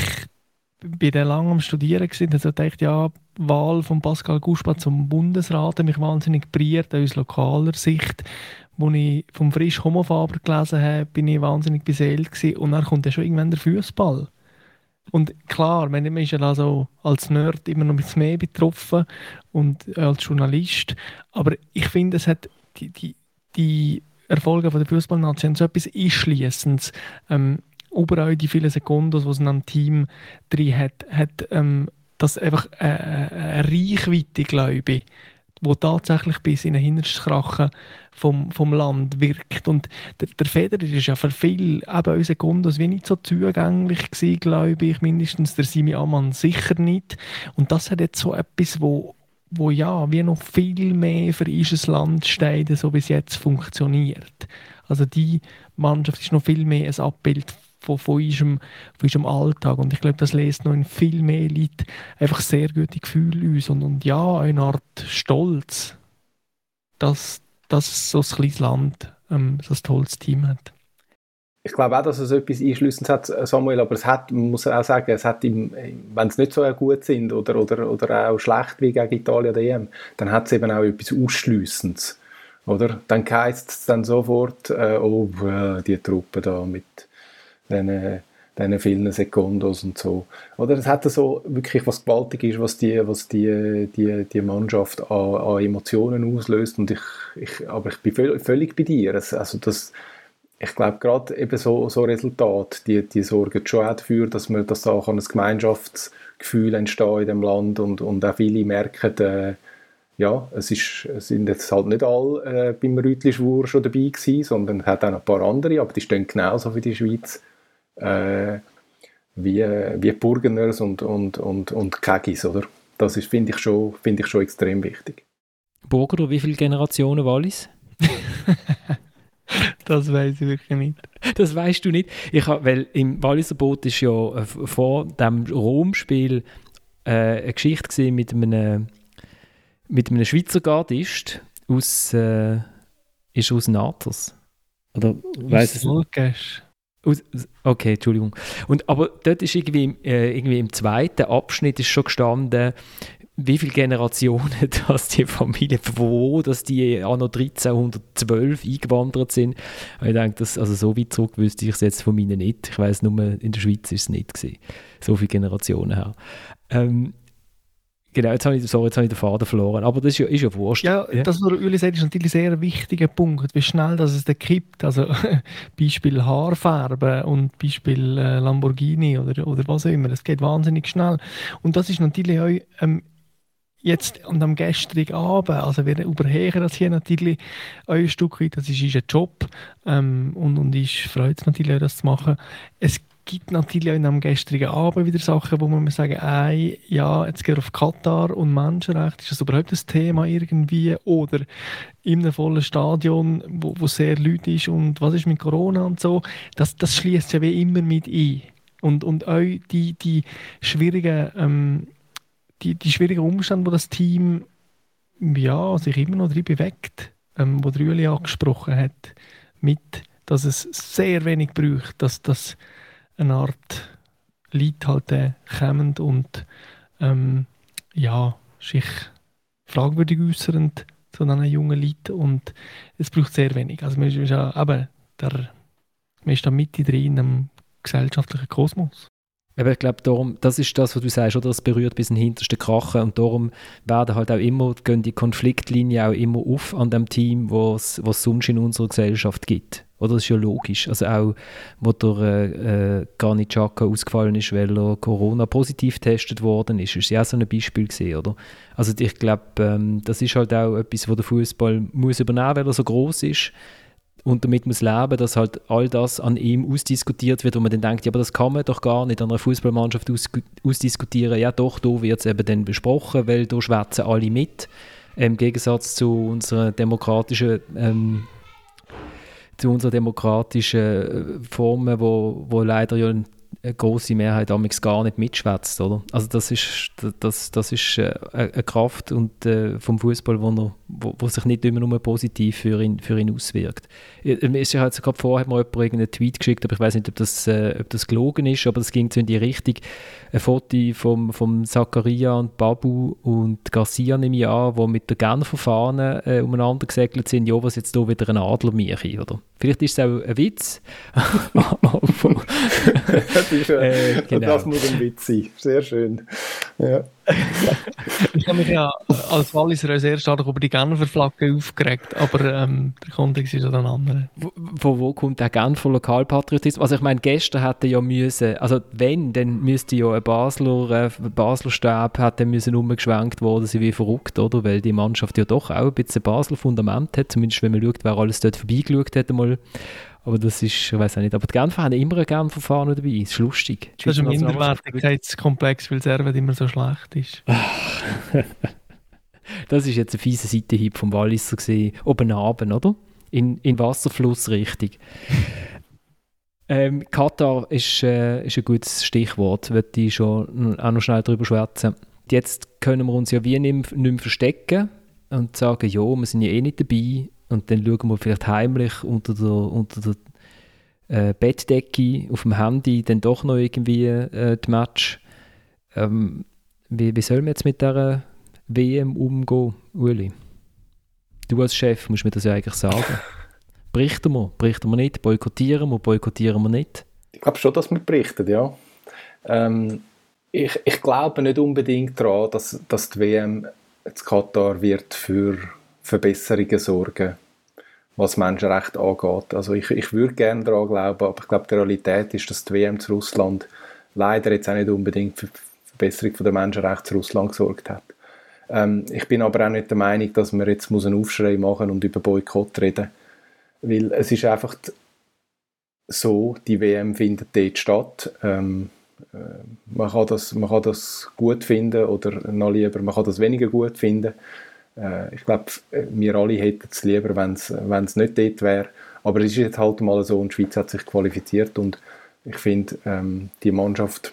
bin dann lange am Studieren gewesen, also dachte ja, Wahl von Pascal Guspa zum Bundesrat hat mich wahnsinnig geprägt aus lokaler Sicht. Als ich vom Frisch Homofaber gelesen habe, bin ich wahnsinnig beseelt gewesen. und dann kommt dann schon irgendwann der Fußball. Und klar, man ist ja also als Nerd immer noch ein bisschen mehr betroffen und als Journalist. Aber ich finde, es hat die, die, die Erfolge der Fußballnation so etwas Einschließendes. Ähm, überall die vielen Sekunden, die es einem Team drin hat, hat ähm, das einfach eine, eine Reichweite, glaube ich, wo tatsächlich bis in den Hinterstrachen vom, vom Land wirkt. Und der, der Federer ist ja für viele, eben unsere Kundos, wie nicht so zugänglich gewesen, glaube ich, mindestens der Simi Amann sicher nicht. Und das hat jetzt so etwas, wo, wo ja, wie noch viel mehr für unser Land steht, so bis jetzt funktioniert. Also die Mannschaft ist noch viel mehr ein Abbild von, von, unserem, von unserem Alltag. Und ich glaube, das lässt noch in viel mehr Leuten einfach sehr gute Gefühle aus. Und, und ja, eine Art Stolz, dass, dass so ein kleines Land ähm, so ein tolles Team hat. Ich glaube auch, dass es etwas Einschlüssendes hat, Samuel, aber es hat, man muss auch sagen, es hat im, wenn es nicht so gut sind oder, oder, oder auch schlecht wie gegen Italien oder EM, dann hat es eben auch etwas Ausschließendes. Oder? Dann heisst es dann sofort, äh, oh, äh, die Truppe da mit diesen, diesen vielen Sekundos und so. Oder es hat so wirklich was gewaltig ist, was die, was die, die, die Mannschaft an, an Emotionen auslöst und ich, ich, aber ich bin völlig bei dir. Also das, ich glaube gerade eben so, so Resultate, die, die sorgen schon auch dafür, dass man dass da auch ein Gemeinschaftsgefühl entsteht in dem Land und, und auch viele merken, äh, ja, es, ist, es sind jetzt halt nicht alle äh, beim Rütli-Schwur schon dabei gewesen, sondern es hat auch ein paar andere, aber die stehen genauso für die Schweiz äh, wie, wie Burgeners und, und, und, und Kegis, oder? Das finde ich, schon, find ich schon extrem wichtig. Burger, wie viele Generationen Wallis? das weiß ich wirklich nicht. Das weißt du nicht. Ich hab, weil im Walliser Boot ist ja äh, vor dem Rom-Spiel äh, eine Geschichte mit einem, mit einem Schweizer Gardist aus, äh, ist aus Nathers. Oder weiß es nicht? Okay, Entschuldigung. Und, aber dort ist irgendwie, äh, irgendwie im zweiten Abschnitt ist schon gestanden, wie viele Generationen dass die Familie, wo dass die noch 1312 eingewandert sind. Und ich denke, das, also so weit zurück wüsste ich es jetzt von ihnen nicht. Ich weiß nur, in der Schweiz ist es nicht gewesen. So viele Generationen her. Ähm, Genau, jetzt habe ich, sorry, jetzt habe ich den Faden verloren. Aber das ist ja, ist ja wurscht. Ja, ja. das, was Uli sagt, ist natürlich ein sehr wichtiger Punkt. Wie schnell dass es da kippt. Also Beispiel Haarfarbe und Beispiel äh, Lamborghini oder, oder was auch immer. Es geht wahnsinnig schnell. Und das ist natürlich auch ähm, jetzt und am gestrigen Abend, also wir überheben das hier natürlich ein Stück weit, das ist unser Job ähm, und, und ich freue mich natürlich auch, das zu machen. Es gibt natürlich auch am gestrigen Abend wieder Sachen, wo man sagen, ey, ja, jetzt geht auf Katar und Menschenrechte, ist das überhaupt ein Thema irgendwie? Oder in einem vollen Stadion, wo, wo sehr Leute ist und was ist mit Corona und so, das, das schließt ja wie immer mit ein. Und, und auch die, die schwierigen, ähm, die, die schwierigen Umstände, wo das Team ja, sich immer noch drin bewegt, ähm, wo Rüeli angesprochen hat, mit, dass es sehr wenig braucht, dass das eine Art Leute halt kommen und ähm, ja, sich fragwürdig äußern zu diesen jungen Leuten und es braucht sehr wenig. Also man ist, ja, eben, der, man ist da mitten drin im gesellschaftlichen Kosmos. Aber ich glaube, darum, das ist das, was du sagst, oder? Das berührt bis in den hintersten Krachen und darum werden halt auch immer, gehen die Konfliktlinien auch immer auf an dem Team, was es sonst in unserer Gesellschaft gibt. Oder das ist ja logisch. Also auch, wo der äh, Granit ausgefallen ist, weil er Corona-positiv getestet worden ist, ist ja auch so ein Beispiel gesehen, oder? Also ich glaube, ähm, das ist halt auch etwas, wo der Fußball muss übernehmen, weil er so groß ist und damit muss leben, dass halt all das an ihm ausdiskutiert wird, wo man dann denkt, ja, aber das kann man doch gar nicht an einer Fußballmannschaft aus, ausdiskutieren. Ja, doch, da wird es eben dann besprochen, weil da schwätzen alle mit. Im Gegensatz zu unserer demokratischen ähm, zu unserer demokratischen äh, Formen, wo, wo leider ja eine große Mehrheit damals gar nicht mitschwätzt, oder? Also das ist, das, das ist äh, eine Kraft und, äh, vom Fußball, wo, wo, wo, sich nicht immer nur positiv für ihn, für ihn auswirkt. Mir ist ja halt gerade vorher mal jemand einen Tweet geschickt, aber ich weiß nicht, ob das, äh, ob das gelogen ist, aber das ging so in die Richtung, ein Foto vom, vom Zakaria und Babu und Garcia ich an, die mit der Genfer Fahne äh, umeinander gesegelt sind, ja, was jetzt hier wieder ein Adlermärchen, oder? Vielleicht ist es auch ein Witz. das, ist, äh, genau. das muss ein Witz sein. Sehr schön. Ja. ich habe mich ja als Walliser sehr stark über die Genfer Flagge aufgeregt, aber ähm, der Kontext ist ja ein anderer. Wo, wo kommt der Genfer Lokalpatriotismus? Also ich meine, gestern hätte ja müssen, also wenn, dann müsste ja ein Basler, äh, Basler Stab hätte müssen umgeschwenkt worden sein wie verrückt, oder? Weil die Mannschaft ja doch auch ein bisschen Basler Fundament hat, zumindest wenn man schaut, wer alles dort vorbeigeschaut hat einmal aber das ist, ich weiß auch nicht, aber die Genfer haben immer ein Genfer Fahne dabei, das ist lustig. Das ist ein Minderwertigkeitskomplex, weil Servet immer so schlecht ist. das ist jetzt ein fieser Seitenhieb vom Walliser gesehen, oben Abend, oder? In, in Wasserflussrichtung. ähm, Katar ist, äh, ist ein gutes Stichwort, würde ich schon auch noch schnell darüber schwätzen. Jetzt können wir uns ja wie nicht mehr verstecken und sagen, ja, wir sind ja eh nicht dabei und dann schauen wir vielleicht heimlich unter der, unter der äh, Bettdecke auf dem Handy dann doch noch irgendwie äh, die Match. Ähm, wie, wie soll man jetzt mit dieser WM umgehen, Uli? Du als Chef musst mir das ja eigentlich sagen. Berichten wir, berichten wir nicht, boykottieren wir, boykottieren wir nicht? Ich glaube schon, dass wir berichten, ja. Ähm, ich, ich glaube nicht unbedingt daran, dass, dass die WM in Katar wird für Verbesserungen sorgen was Menschenrechte angeht. Also ich, ich würde gerne daran glauben, aber ich glaube, die Realität ist, dass die WM zu Russland leider jetzt auch nicht unbedingt für die Verbesserung der Menschenrechte zu Russland gesorgt hat. Ähm, ich bin aber auch nicht der Meinung, dass man jetzt einen Aufschrei machen und über Boykott reden weil es ist einfach so, die WM findet dort statt. Ähm, äh, man, kann das, man kann das gut finden oder noch lieber, man kann das weniger gut finden. Äh, ich glaube, wir alle hätten es lieber, wenn es nicht dort wäre. Aber es ist jetzt halt mal so und die Schweiz hat sich qualifiziert und ich finde, ähm, die Mannschaft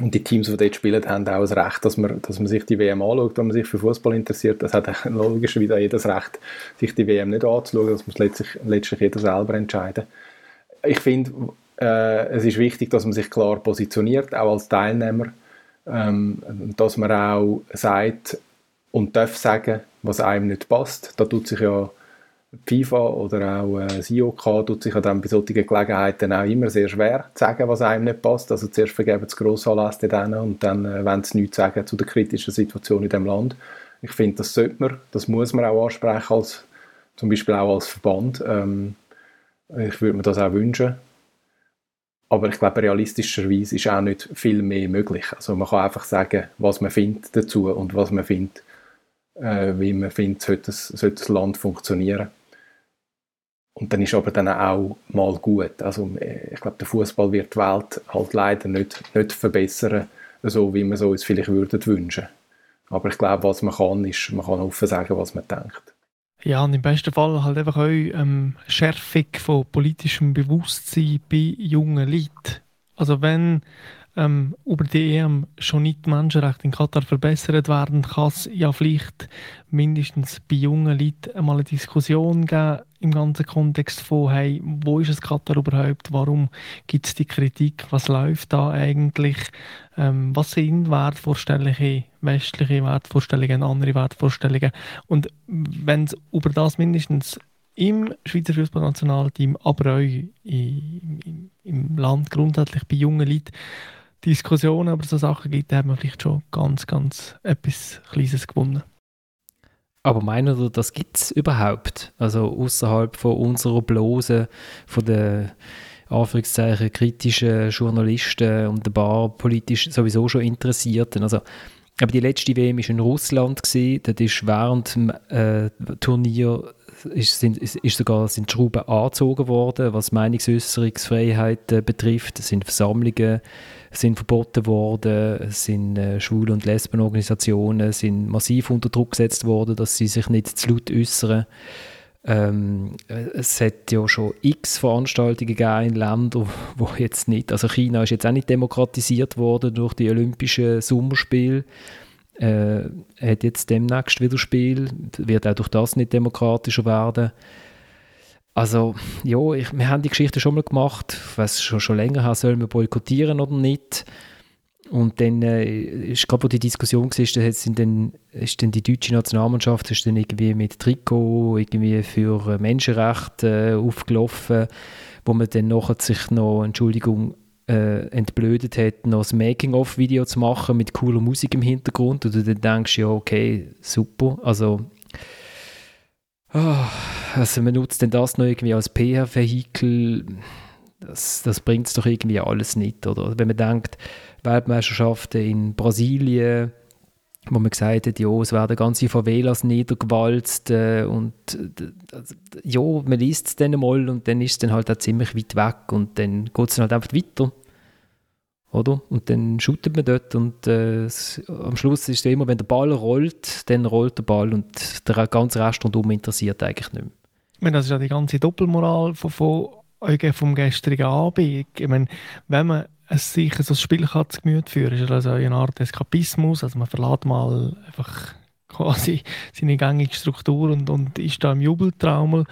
und die Teams, die dort spielen, haben auch das Recht, dass man, dass man sich die WM anschaut, wenn man sich für Fußball interessiert. Das hat logischerweise jedes Recht, sich die WM nicht anzuschauen. Das muss letztlich, letztlich jeder selber entscheiden. Ich finde, äh, es ist wichtig, dass man sich klar positioniert, auch als Teilnehmer. Ähm, dass man auch sagt, und darf sagen, was einem nicht passt. Da tut sich ja FIFA oder auch äh, das tut sich dann bei solchen Gelegenheiten auch immer sehr schwer zu sagen, was einem nicht passt. Also zuerst vergeben sie Grossanlässe denen und dann äh, wollen sie nichts sagen zu der kritischen Situation in dem Land. Ich finde, das sollte man, das muss man auch ansprechen, als, zum Beispiel auch als Verband. Ähm, ich würde mir das auch wünschen. Aber ich glaube, realistischerweise ist auch nicht viel mehr möglich. Also man kann einfach sagen, was man findet dazu und was man findet, äh, wie man findet, sollte das, sollte das Land funktionieren. Und dann ist aber dann auch mal gut. Also äh, ich glaube, der Fußball wird die Welt halt leider nicht, nicht verbessern, so wie man es uns vielleicht würden wünschen. Aber ich glaube, was man kann, ist, man kann offen sagen, was man denkt. Ja, und im besten Fall halt einfach auch ähm, Schärfung von politischem Bewusstsein bei jungen Leuten. Also wenn ähm, über die EM schon nicht die Menschenrechte in Katar verbessert werden, kann es ja vielleicht mindestens bei jungen Leuten einmal eine Diskussion geben, im ganzen Kontext von, hey, wo ist es Katar überhaupt, warum gibt es die Kritik, was läuft da eigentlich, ähm, was sind Wertvorstellungen, westliche Wertvorstellungen, andere Wertvorstellungen? Und wenn es über das mindestens im Schweizer Fußballnationalteam, aber auch im, im, Land grundsätzlich bei jungen Leuten Diskussionen über so Sachen gibt, dann haben wir vielleicht schon ganz, ganz etwas Kleines gewonnen. Aber meinen Sie, das gibt es überhaupt? Also außerhalb von unserer Blose, von den Anführungszeichen kritischen Journalisten und ein paar politisch sowieso schon Interessierten. Also, aber die letzte WM war in Russland. Gewesen. Dort ist während dem äh, Turnier ist, sind, ist sogar sind Schrauben angezogen worden, was Meinungsäußerungsfreiheit äh, betrifft. Es sind Versammlungen sind verboten worden, sind äh, Schwule- und Lesbenorganisationen sind massiv unter Druck gesetzt worden, dass sie sich nicht zu laut äußern. Ähm, es hat ja schon x Veranstaltungen gegeben in Ländern, wo jetzt nicht, also China ist jetzt auch nicht demokratisiert worden durch die Olympischen Sommerspiele äh, hat jetzt demnächst wieder Spiel, wird auch durch das nicht demokratischer werden. Also, ja, ich, wir haben die Geschichte schon mal gemacht, weiß schon, schon länger her, sollen wir boykottieren oder nicht. Und dann äh, ist gerade, wo die Diskussion war, sind dann, ist dann die deutsche Nationalmannschaft ist dann irgendwie mit Trikot irgendwie für Menschenrechte äh, aufgelaufen, wo man dann nachher sich noch, Entschuldigung, äh, entblödet hat, noch ein Making-of-Video zu machen mit cooler Musik im Hintergrund. Und du dann denkst, ja, okay, super, also also man nutzt denn das noch irgendwie als PR-Vehikel, das, das bringt es doch irgendwie alles nicht, oder? Wenn man denkt, Weltmeisterschaften in Brasilien, wo man gesagt hat, ja, es werden ganze Favelas niedergewalzt äh, und äh, ja, man liest es dann mal und dann ist es dann halt auch ziemlich weit weg und dann geht es halt einfach weiter. Oder? Und dann shootet man dort und äh, am Schluss ist es immer, wenn der Ball rollt, dann rollt der Ball und der ganze Rest rundum interessiert eigentlich nicht mehr. Ich meine, das ist ja die ganze Doppelmoral von, von vom gestrigen Abend. Ich meine, wenn man es sich so ein Spiel kann zu Gemüte führen ist also eine Art Eskapismus. Also man verlässt mal einfach quasi seine gängige Struktur und, und ist da im Jubeltraumel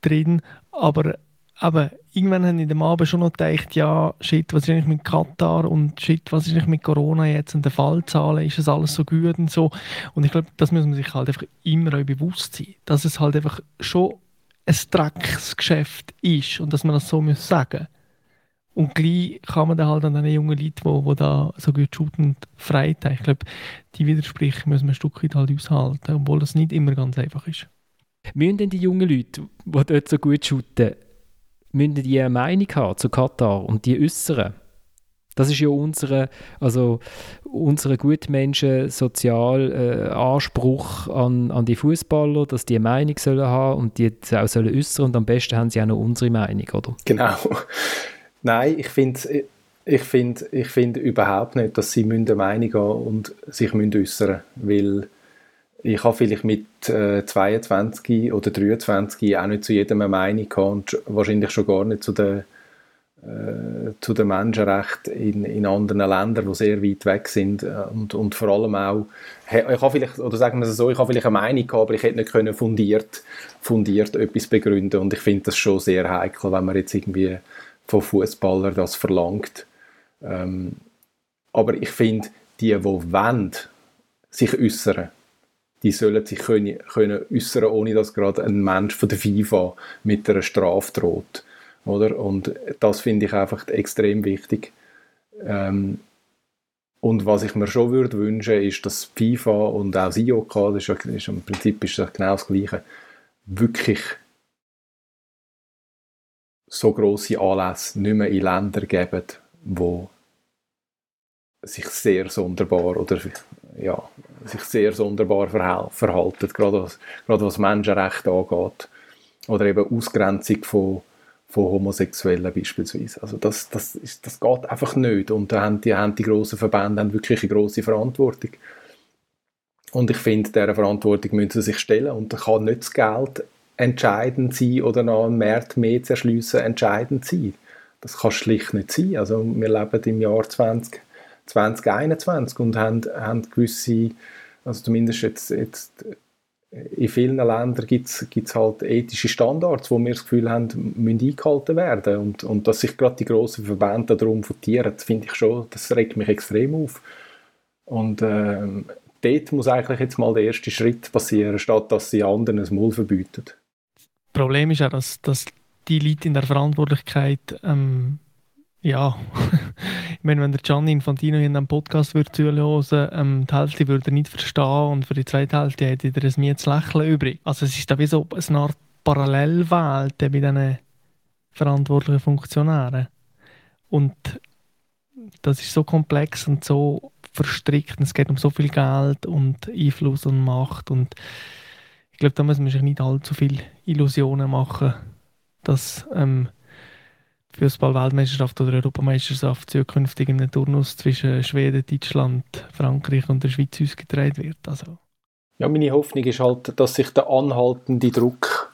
drin. Aber aber irgendwann haben in dem Abend schon noch gedacht, ja, shit, was ist eigentlich mit Katar und shit, was ist eigentlich mit Corona jetzt und den Fallzahlen, ist das alles so gut und so. Und ich glaube, das muss man sich halt einfach immer auch bewusst sein, dass es halt einfach schon ein Drecksgeschäft ist und dass man das so muss sagen und gleich kann man dann halt an den jungen Leuten, die, die da so gut shooten, haben. Ich glaube, die Widersprüche müssen wir ein Stück weit halt aushalten, obwohl das nicht immer ganz einfach ist. Müssen denn die jungen Leute, die dort so gut shooten, müssen die eine Meinung haben zu Katar und die äußern? Das ist ja unsere, also unsere Gutmenschen sozial äh, Anspruch an, an die Fußballer, dass die eine Meinung sollen haben und die auch sollen äußern und am besten haben sie auch noch unsere Meinung, oder? Genau. Nein, ich finde ich find, ich find überhaupt nicht, dass sie eine Meinung haben und sich äußern müssen, weil ich habe vielleicht mit äh, 22 oder 23 auch nicht zu jedem eine Meinung gehabt und wahrscheinlich schon gar nicht zu den, äh, zu den Menschenrechten in, in anderen Ländern, die sehr weit weg sind und, und vor allem auch, ich habe vielleicht, oder sagen wir es so, ich habe vielleicht eine Meinung gehabt, aber ich hätte nicht können fundiert, fundiert etwas begründen und ich finde das schon sehr heikel, wenn man jetzt irgendwie von Fußballern das verlangt. Ähm, aber ich finde, die, die wollen, sich äußern, die sollen sich können, können äußern, ohne dass gerade ein Mensch von der FIFA mit einer Strafe droht. Oder? Und das finde ich einfach extrem wichtig. Ähm, und was ich mir schon würde wünschen, ist, dass FIFA und auch das IOK, das ist, ist im Prinzip ist das genau das Gleiche, wirklich so große Anlässe nicht mehr in Länder geben, wo sich sehr sonderbar oder ja, sich sehr sonderbar verhalten, gerade was, gerade was Menschenrechte angeht oder eben Ausgrenzung von, von Homosexuellen beispielsweise. Also das, das, ist, das geht einfach nicht und da haben die, haben die grossen Verbände haben wirklich eine grosse Verantwortung. Und ich finde, dieser Verantwortung müssen sie sich stellen und da kann nicht das Geld entscheidend sein oder noch einen Markt mehr zu erschliessen entscheidend sein. Das kann schlicht nicht sein. Also wir leben im Jahr 20, 2021 und haben, haben gewisse, also zumindest jetzt, jetzt in vielen Ländern gibt es halt ethische Standards, wo wir das Gefühl haben, müssen eingehalten werden. Und, und dass sich gerade die grossen Verbände darum votieren, finde ich schon, das regt mich extrem auf. Und äh, dort muss eigentlich jetzt mal der erste Schritt passieren, statt dass sie anderen ein Maul verbieten. Das Problem ist auch, dass, dass die Leute in der Verantwortlichkeit ähm, ja, ich meine, wenn der Gianni Infantino in einem Podcast würde zuhören, ähm, die Hälfte würde er nicht verstehen und für die zweite Hälfte hätte er ein mir zu lächeln übrig. Also es ist da wie so eine Art Parallelwelt bei diesen verantwortlichen Funktionären. Und das ist so komplex und so verstrickt und es geht um so viel Geld und Einfluss und Macht und ich glaube, da muss man sich nicht allzu viele Illusionen machen, dass ähm, Fußball-Weltmeisterschaft oder Europameisterschaft zukünftig in einem Turnus zwischen Schweden, Deutschland, Frankreich und der Schweiz ausgetragen wird. Also. Ja, meine Hoffnung ist halt, dass sich der anhaltende Druck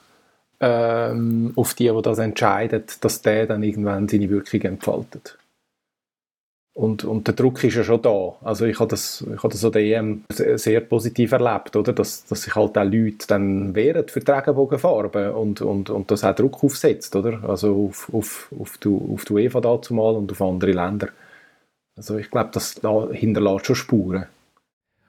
ähm, auf die, die das entscheiden, dass der dann irgendwann seine Wirkung entfaltet. Und, und der Druck ist ja schon da. Also ich habe das, ich habe das an der EM sehr positiv erlebt, oder? Dass, dass sich halt auch Leute dann wehren für die Regenbogenfarben und, und, und das auch Druck aufsetzt, oder? Also auf, auf, auf, die, auf die UEFA dazu mal und auf andere Länder. Also ich glaube, das da hinterlässt schon Spuren.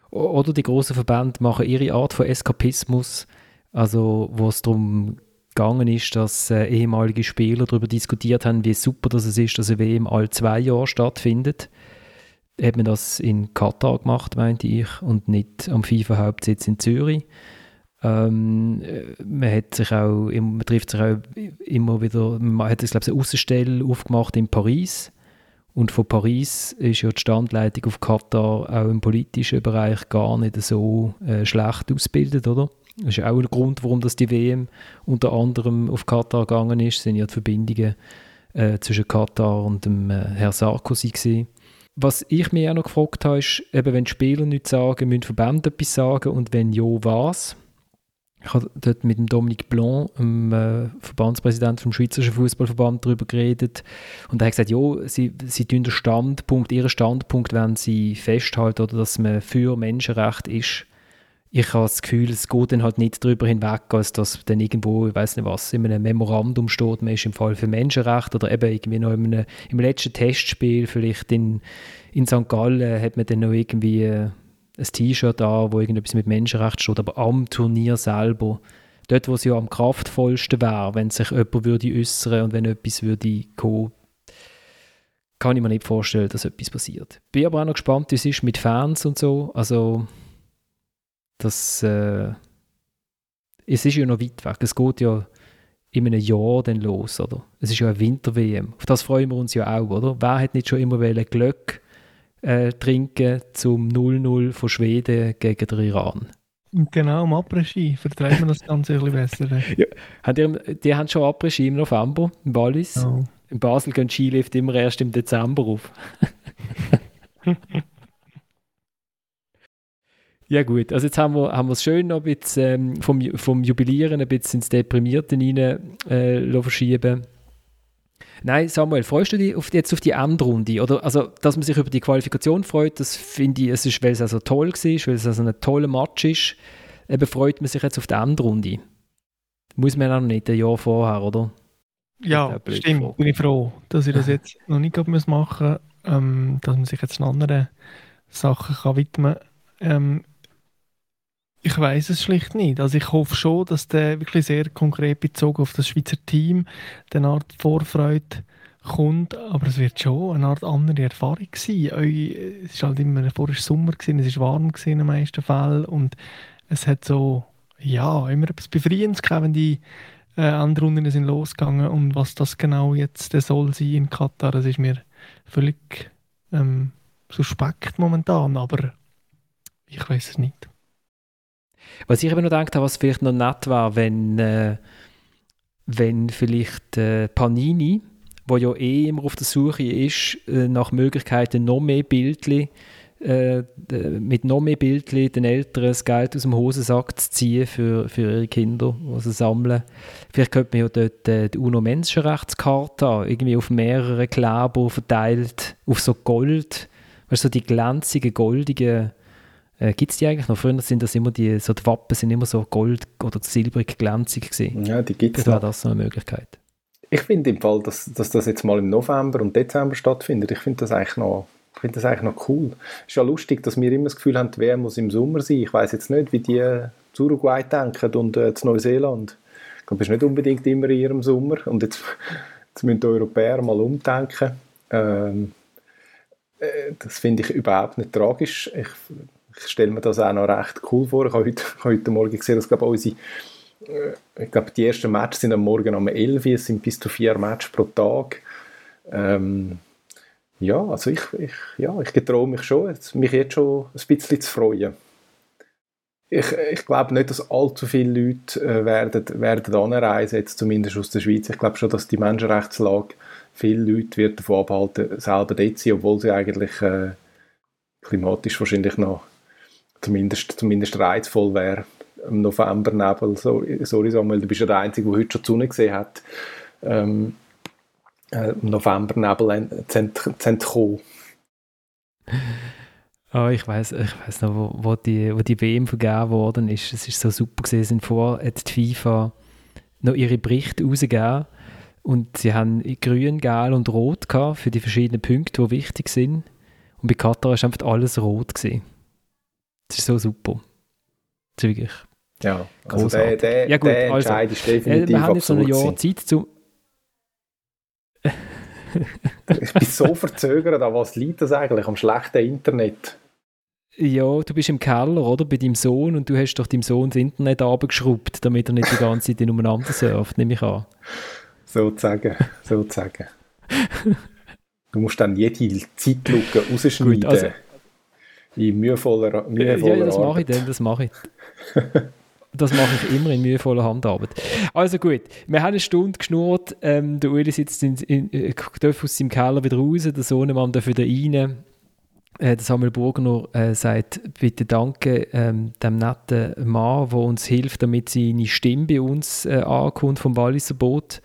Oder die großen Verbände machen ihre Art von Eskapismus, also wo es darum gegangen ist, dass äh, ehemalige Spieler darüber diskutiert haben, wie super das ist, dass eine WM alle zwei Jahre stattfindet. Hat man das in Katar gemacht, meinte ich, und nicht am FIFA-Hauptsitz in Zürich. Ähm, man, hat sich auch, man trifft sich auch immer wieder, man hat, glaube ich, eine Außenstelle aufgemacht in Paris. Und von Paris ist ja die Standleitung auf Katar auch im politischen Bereich gar nicht so äh, schlecht ausgebildet, oder? Das ist auch ein Grund, warum das die WM unter anderem auf Katar gegangen ist, sind ja die Verbindungen äh, zwischen Katar und dem äh, Herrn Sarkozy gewesen. Was ich mir auch noch gefragt habe, ist, eben, wenn die Spieler nichts sagen, müssen Verbände etwas sagen und wenn ja, was? Ich habe dort mit dem Dominique Blanc, dem äh, Verbandspräsident vom Schweizerischen Fußballverband, darüber geredet. Und er hat gesagt, ja, sie, sie tun den Standpunkt, ihren Standpunkt, wenn sie festhalten, oder dass man für Menschenrecht ist, ich habe das Gefühl, es geht dann halt nicht darüber hinweg, als dass dann irgendwo, ich weiß nicht was, in einem Memorandum steht, man ist im Fall für Menschenrechte oder eben irgendwie noch in einem, im letzten Testspiel, vielleicht in, in St. Gallen, hat man dann noch irgendwie äh, ein T-Shirt da, wo irgendetwas mit Menschenrechten steht, aber am Turnier selber, dort, wo es ja am kraftvollsten wäre, wenn sich jemand würde äußern und wenn etwas würde kommen, kann ich mir nicht vorstellen, dass etwas passiert. Bin aber auch noch gespannt, wie es ist mit Fans und so, also das äh, es ist ja noch weit weg. Es geht ja in einem Jahr dann los, oder? Es ist ja ein Winter-WM. Auf das freuen wir uns ja auch, oder? Wer hat nicht schon immer Glück äh, trinken zum 0-0 von Schweden gegen den Iran? Genau, am Après-Ski vertreiben wir das Ganze ein bisschen besser. ja. die, die haben schon Après-Ski im November in Wallis. Oh. In Basel gehen Skilift immer erst im Dezember auf. Ja gut, also jetzt haben wir, haben wir es schön noch ein bisschen, ähm, vom, vom Jubilieren ein bisschen ins Deprimierte rein äh, verschieben. Nein, Samuel, freust du dich auf, jetzt auf die Endrunde? Oder, also, dass man sich über die Qualifikation freut, das finde ich, es ist, weil es also toll war, weil es also ein toller Match ist, eben freut man sich jetzt auf die Endrunde. Muss man auch noch nicht, ein Jahr vorher, oder? Ja, stimmt. Frage. Bin ich froh, dass ich das jetzt noch nicht machen muss, ähm, dass man sich jetzt anderen Sachen kann widmen kann. Ähm, ich weiß es schlicht nicht. Also ich hoffe schon, dass der wirklich sehr konkret bezogen auf das Schweizer Team eine Art Vorfreude kommt, aber es wird schon eine Art andere Erfahrung sein. Es war halt immer, vorher Sommer, gewesen, es war warm in den meisten Fällen und es hat so, ja, immer etwas Befreiendes gegeben, wenn die äh, anderen Runden sind losgegangen und was das genau jetzt soll sein in Katar, das ist mir völlig ähm, suspekt momentan, aber ich weiß es nicht. Was ich eben noch gedacht habe, was vielleicht noch nett war, wenn, äh, wenn vielleicht äh, Panini, wo ja eh immer auf der Suche ist äh, nach Möglichkeiten, noch mehr Bildchen äh, mit noch mehr Bildchen den Eltern das Geld aus dem Hosensack zu ziehen für, für ihre Kinder, die sie sammeln. Vielleicht könnte man ja dort äh, die UNO-Menschenrechtskarte irgendwie auf mehrere Kleber verteilt, auf so Gold, weißt du, so die glänzigen, goldigen Äh, Gibt es die eigentlich noch? Früher sind das immer die, so die Wappen sind immer so gold- oder silbrig glänzig gewesen. Ja, die gibt es Vielleicht wäre das so eine Möglichkeit. Ich finde im Fall, dass, dass das jetzt mal im November und Dezember stattfindet, ich finde das eigentlich noch ich finde das eigentlich noch cool. Es ist ja lustig, dass wir immer das Gefühl haben, die WM muss im Sommer sein. Ich weiß jetzt nicht, wie die zu Uruguay denken und äh, zu Neuseeland. Ich glaube, es ist nicht unbedingt immer in ihrem Sommer. Und jetzt, jetzt müssen die Europäer mal umdenken. Ähm, äh, das finde ich überhaupt nicht tragisch. Ich, ich stelle mir das auch noch recht cool vor. Ich habe heute, heute Morgen gesehen, dass glaube unsere äh, ich glaube, die ersten Matches sind am Morgen um 11 Uhr, es sind bis zu vier Matches pro Tag. Ähm, ja, also ich, ich, ja, ich getraue mich schon, mich jetzt schon ein bisschen zu freuen. Ich, ich glaube nicht, dass allzu viele Leute äh, werden, werden anreisen, jetzt zumindest aus der Schweiz. Ich glaube schon, dass die Menschenrechtslage viele Leute wird davon abhalten, selber dort zu sein, obwohl sie eigentlich äh, klimatisch wahrscheinlich noch zumindest, zumindest reizvoll wäre. Im Novembernebel, sorry, Samuel, du bist ja der Einzige, der heute schon die Sonne gesehen hat. Ähm, äh, im Novembernebel zu kommen. Oh, ich weiß, ich weiß noch, wo, wo, die, wo die WM vergeben worden ist. Es ist so super gewesen. Vor hat die FIFA noch ihre Berichte rausgegeben und sie haben grün, gelb und rot für die verschiedenen Punkte, die wichtig sind. Und bei Katar ist einfach alles rot gewesen. Das ist so super. Das ist wirklich ja, also der, der, ja, gut, der also, Entscheid ist definitiv Wir haben jetzt noch ein Jahr Zeit, zu, ich bin so verzögert, an was liegt das eigentlich? Am schlechten Internet? Ja, du bist im Keller, oder? Bei deinem Sohn und du hast doch deinem Sohn das Internet abgeschraubt, damit er nicht die ganze Zeit umeinander surft, nehme ich an. Sozusagen, sozusagen. du musst dann jede Zeitlupe rausschneiden. Gut, also, in mühevoller, mühevoller Ja, das mache ich dann, das mache ich. Das mache ich immer in mühevoller Handarbeit. Also gut, wir haben eine Stunde geschnurrt. Ähm, der Uli sitzt in, in, äh, aus seinem Keller wieder raus, der Sohnemann darf wieder rein. Äh, der Samuel Burgner äh, sagt, bitte danke ähm, dem netten Mann, der uns hilft, damit seine Stimme bei uns äh, ankommt vom Walliser Boot.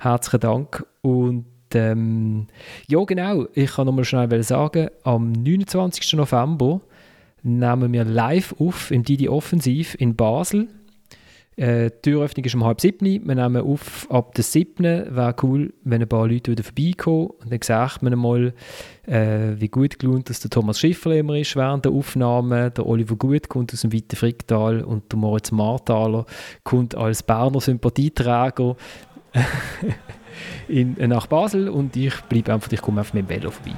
Herzlichen Dank. Und ähm, ja, genau, ich kann nochmal schnell sagen, am 29. November nehmen wir live auf im Didi Offensiv in Basel. Äh, die Türöffnung ist um halb sieben. Wir nehmen auf ab der siebten. Wäre cool, wenn ein paar Leute wieder vorbeikommen. Und dann sagt man mal, äh, wie gut gelohnt dass der Thomas Schiffer immer ist während der Aufnahme. Der Oliver Gut kommt aus dem Weiten Fricktal und der Moritz Marthaler kommt als Berner Sympathieträger in, nach Basel und ich bleibe einfach, ich komme einfach mit dem Velo vorbei.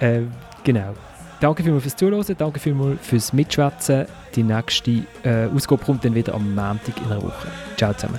Äh, genau. Danke vielmals fürs Zuhören, danke vielmals fürs Mitschwätzen. Die nächste äh, Ausgabe kommt dann wieder am Montag in einer Woche. Ciao zusammen.